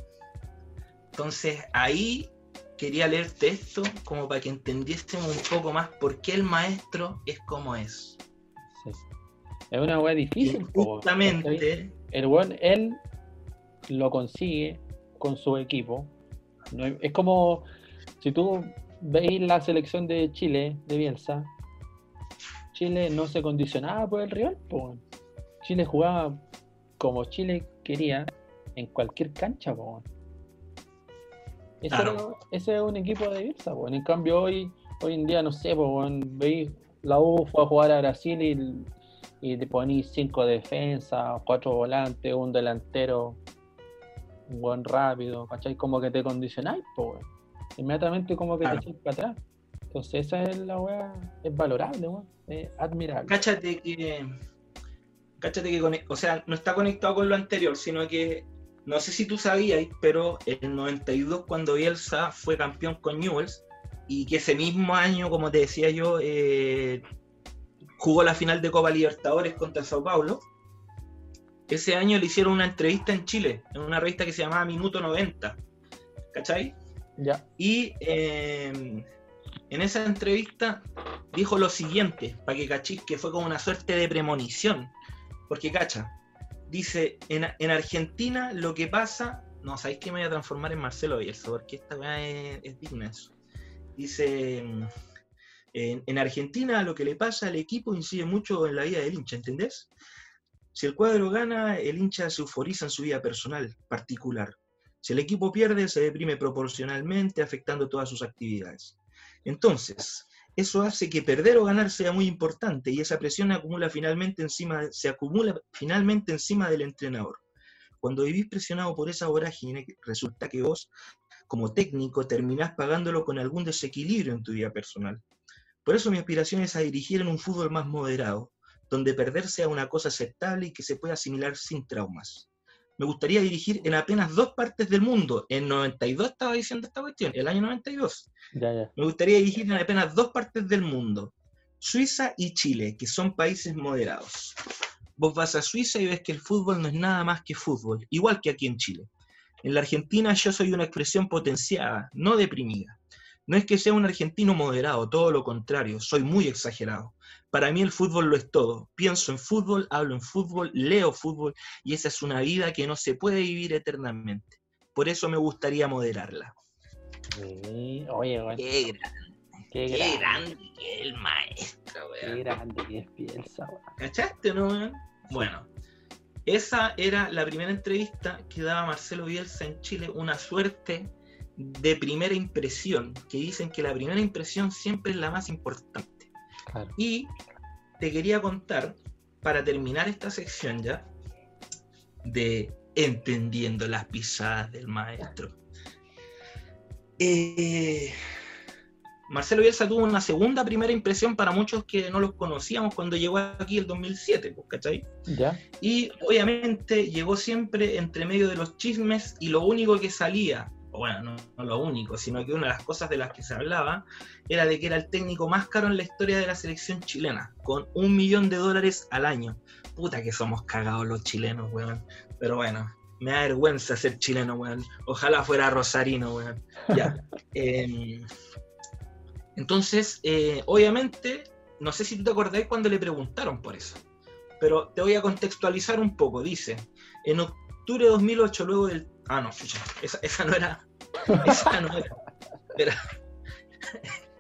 Entonces ahí quería leerte esto como para que entendiésemos un poco más por qué el maestro es como es. sí. Es una Y difícil, justamente, el weón, él lo consigue con su equipo. No es como si tú veis la selección de Chile, de Bielsa, Chile no se condicionaba por el rival. po. Chile jugaba como Chile quería en cualquier cancha. po. Ese, Claro. era- ese es un equipo de Bielsa. po. En cambio, hoy, hoy en día, no sé, veis la U fue a jugar a Brasil y y te ponís cinco defensas, cuatro volantes, un delantero, un buen rápido, ¿cachai? Como que te condicionáis, po. Inmediatamente como que Claro. te para atrás. Entonces esa es la weá, es valorable, weón, es admirable. cáchate que, cáchate que, o sea, no está conectado con lo anterior, sino que, no sé si tú sabías, pero en 92 cuando Bielsa fue campeón con Newells, y que ese mismo año, como te decía yo, eh, jugó la final de Copa Libertadores contra Sao Paulo, ese año le hicieron una entrevista en Chile, en una revista que se llamaba Minuto 90, ¿cachai? Y eh, en esa entrevista dijo lo siguiente, para que cachis que fue como una suerte de premonición. Porque cacha, dice, en, en Argentina lo que pasa, no, sabéis que me voy a transformar en Marcelo Bielsa, porque esta weá es, es digna eso. Dice, mm, en, en Argentina lo que le pasa al equipo incide mucho en la vida del hincha, ¿entendés? Si el cuadro gana, el hincha se euforiza en su vida personal, particular. Si el equipo pierde, se deprime proporcionalmente, afectando todas sus actividades. Entonces, Eso hace que perder o ganar sea muy importante y esa presión acumula finalmente encima, se acumula finalmente encima del entrenador. Cuando vivís presionado por esa vorágine, resulta que vos, como técnico, terminás pagándolo con algún desequilibrio en tu vida personal. Por eso mi aspiración es a dirigir en un fútbol más moderado, donde perder sea una cosa aceptable y que se pueda asimilar sin traumas. Me gustaría dirigir en apenas dos partes del mundo. En 92 estaba diciendo esta cuestión, el año 92. Ya, ya. Me gustaría dirigir en apenas dos partes del mundo, Suiza y Chile, que son países moderados. Vos vas a Suiza y ves que el fútbol no es nada más que fútbol, igual que aquí en Chile. En la Argentina yo soy una expresión potenciada, no deprimida. No es que sea un argentino moderado, todo lo contrario, soy muy exagerado. Para mí el fútbol lo es todo. Pienso en fútbol, hablo en fútbol, leo fútbol y esa es una vida que no se puede vivir eternamente. Por eso me gustaría moderarla. Sí, Oye, weón, Qué grande, qué, qué grande, grande que es el maestro, qué weón. grande que es Bielsa, weón. ¿Cachaste, no, weón? Bueno, esa era la primera entrevista que daba Marcelo Bielsa en Chile, una suerte de primera impresión, que dicen que la primera impresión siempre es la más importante. Claro. Y te quería contar, para terminar esta sección ya, de entendiendo las pisadas del maestro. Eh, Marcelo Bielsa tuvo una segunda primera impresión para muchos que no los conocíamos cuando llegó aquí el 2007, pues, ¿cachai? ¿Ya? Y obviamente llegó siempre entre medio de los chismes y lo único que salía, bueno, no, no lo único, sino que una de las cosas de las que se hablaba era de que era el técnico más caro en la historia de la selección chilena, con un millón de dólares al año. Puta que somos cagados los chilenos, weón. Pero bueno, me da vergüenza ser chileno, weón. Ojalá fuera rosarino, weón. Ya. (laughs) Em, entonces, eh, obviamente, no sé si tú te acordás cuando le preguntaron por eso, pero te voy a contextualizar un poco. Dice, en octubre de 2008, luego del... Ah, no, chucha, esa, esa no era... Esa no era... Espera.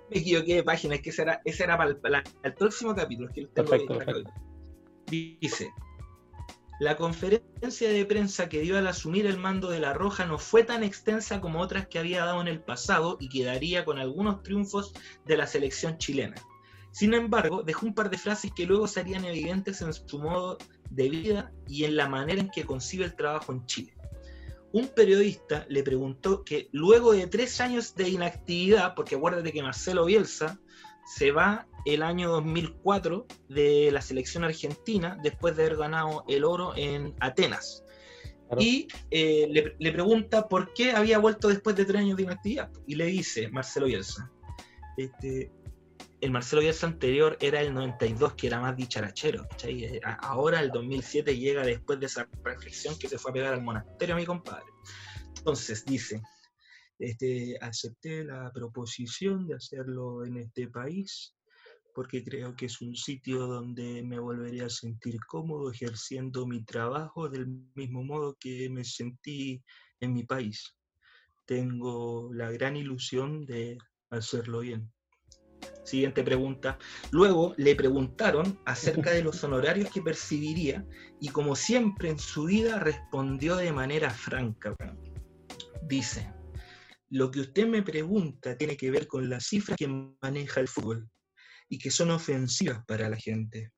Me equivoqué de página, es que ese era, era para el, para el próximo capítulo. Es que tengo Perfecto, perfecto. Dice, la conferencia de prensa que dio al asumir el mando de La Roja no fue tan extensa como otras que había dado en el pasado y quedaría con algunos triunfos de la selección chilena. Sin embargo, dejó un par de frases que luego serían evidentes en su modo de vida y en la manera en que concibe el trabajo en Chile. Un periodista le preguntó que luego de tres años de inactividad, porque acuérdate que Marcelo Bielsa se va el año 2004 de la selección argentina después de haber ganado el oro en Atenas. Claro. Y eh, le, le pregunta por qué había vuelto después de tres años de inactividad. Y le dice Marcelo Bielsa, este, el Marcelo Bielsa anterior era el 92, que era más dicharachero. Eh, Ahora el 2007 llega después de esa reflexión que se fue a pegar al monasterio, mi compadre. Entonces dice, este, acepté la proposición de hacerlo en este país porque creo que es un sitio donde me volveré a sentir cómodo ejerciendo mi trabajo del mismo modo que me sentí en mi país. Tengo la gran ilusión de hacerlo bien. Siguiente pregunta. Luego le preguntaron acerca de los honorarios que percibiría y como siempre en su vida respondió de manera franca. Dice, lo que usted me pregunta tiene que ver con las cifras que maneja el fútbol y que son ofensivas para la gente.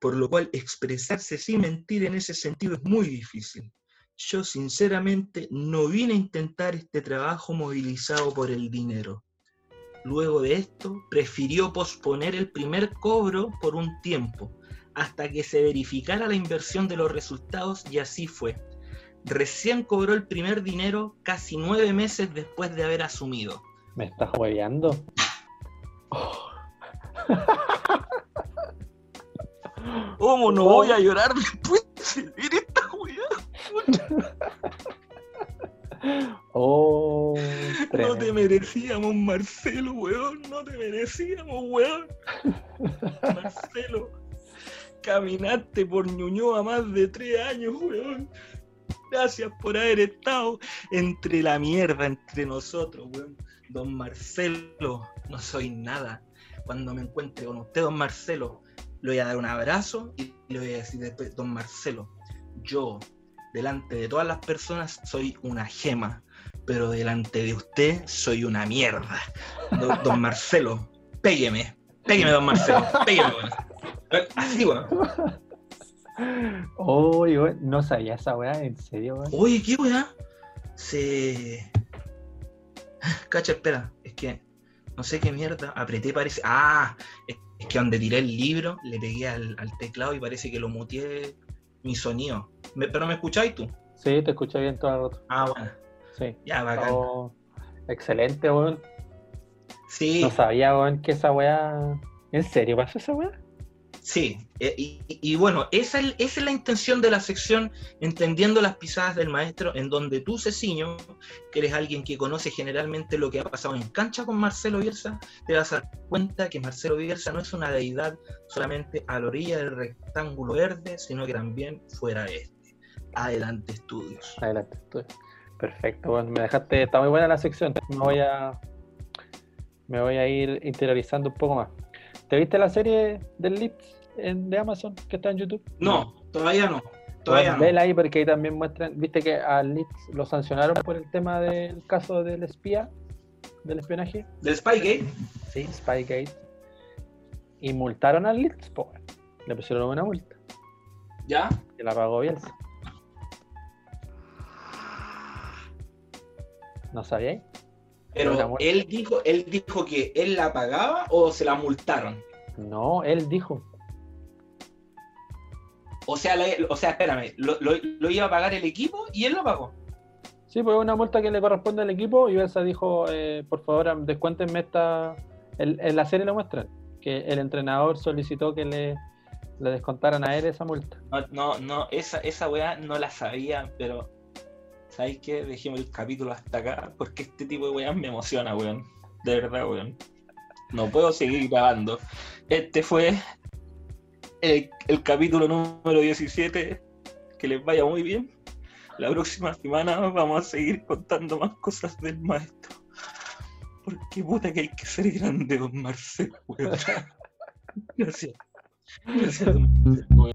Por lo cual expresarse sin mentir en ese sentido es muy difícil. Yo sinceramente no vine a intentar este trabajo movilizado por el dinero. Luego de esto, prefirió posponer el primer cobro por un tiempo, hasta que se verificara la inversión de los resultados y así fue. Recién cobró el primer dinero casi nueve meses después de haber asumido. ¿Me estás hueveando? (laughs) ¿Cómo no voy a llorar después de ver esta (laughs) Oh, No te merecíamos, Marcelo, weón. No te merecíamos, weón. (laughs) Marcelo, caminaste por Ñuñoa más de tres años, weón. Gracias por haber estado entre la mierda, entre nosotros, weón. Don Marcelo, no soy nada. Cuando me encuentre con usted, don Marcelo, le voy a dar un abrazo y le voy a decir después, don Marcelo, yo, delante de todas las personas, soy una gema pero delante de usted soy una mierda. Don, don (laughs) Marcelo, pégueme, pégueme, don Marcelo, pégueme, weón. Así, weón. Uy, weón, no sabía esa weá, en serio, weón. Oye, ¿qué weá? Se. Cacha, espera, es que no sé qué mierda, apreté, parece. Ah, es es que donde tiré el libro, le pegué al, al teclado y parece que lo muteé mi sonido. Me- ¿Pero me escucháis tú? Sí, te escuché bien todo el rato. Ah, bueno. Sí. Ya, bacán. Oh, excelente, weón. Sí, No sabía, weón, que esa weá. ¿En serio pasó esa weá? Sí. Eh, y, bueno, esa es, esa es la intención de la sección, entendiendo las pisadas del maestro, en donde tú, Ceciño, que eres alguien que conoce generalmente lo que ha pasado en cancha con Marcelo Bielsa, te vas a dar cuenta que Marcelo Bielsa no es una deidad solamente a la orilla del rectángulo verde, sino que también fuera de este. Adelante, estudios. Adelante, tú. Perfecto, weón. Me dejaste. Está muy buena la sección. Me voy a. Me voy a ir interiorizando un poco más. ¿Te viste la serie del Leeds en, de Amazon que está en YouTube? No, todavía no. Todavía Bueno, no. Vela ahí porque ahí también muestran, viste que a Leeds lo sancionaron por el tema del caso del espía, del espionaje. Del Spygate. Sí, Spygate. Y multaron al Leeds, po, weón. le pusieron una multa, ¿Ya? que la pagó Bielsa. ¿No sabíais? Pero él dijo, él dijo que él la pagaba o se la multaron. No, él dijo. O sea, la- o sea, espérame, lo, lo- lo iba a pagar el equipo y él lo pagó. Sí, pues es una multa que le corresponde al equipo y Bielsa dijo, eh, por favor, descuéntenme esta... el- en la serie lo muestran, que el entrenador solicitó que le, le descontaran a él esa multa. No, no, no, esa, esa weá no la sabía, pero ¿sabéis qué? Dejemos el capítulo hasta acá, porque este tipo de weá me emociona, weón. De verdad, weón. No puedo seguir grabando. Este fue el, el capítulo número 17. Que les vaya muy bien. La próxima semana vamos a seguir contando más cosas del maestro. Porque puta que hay que ser grande, don Marcelo. (laughs) Gracias. Gracias, don Marcelo.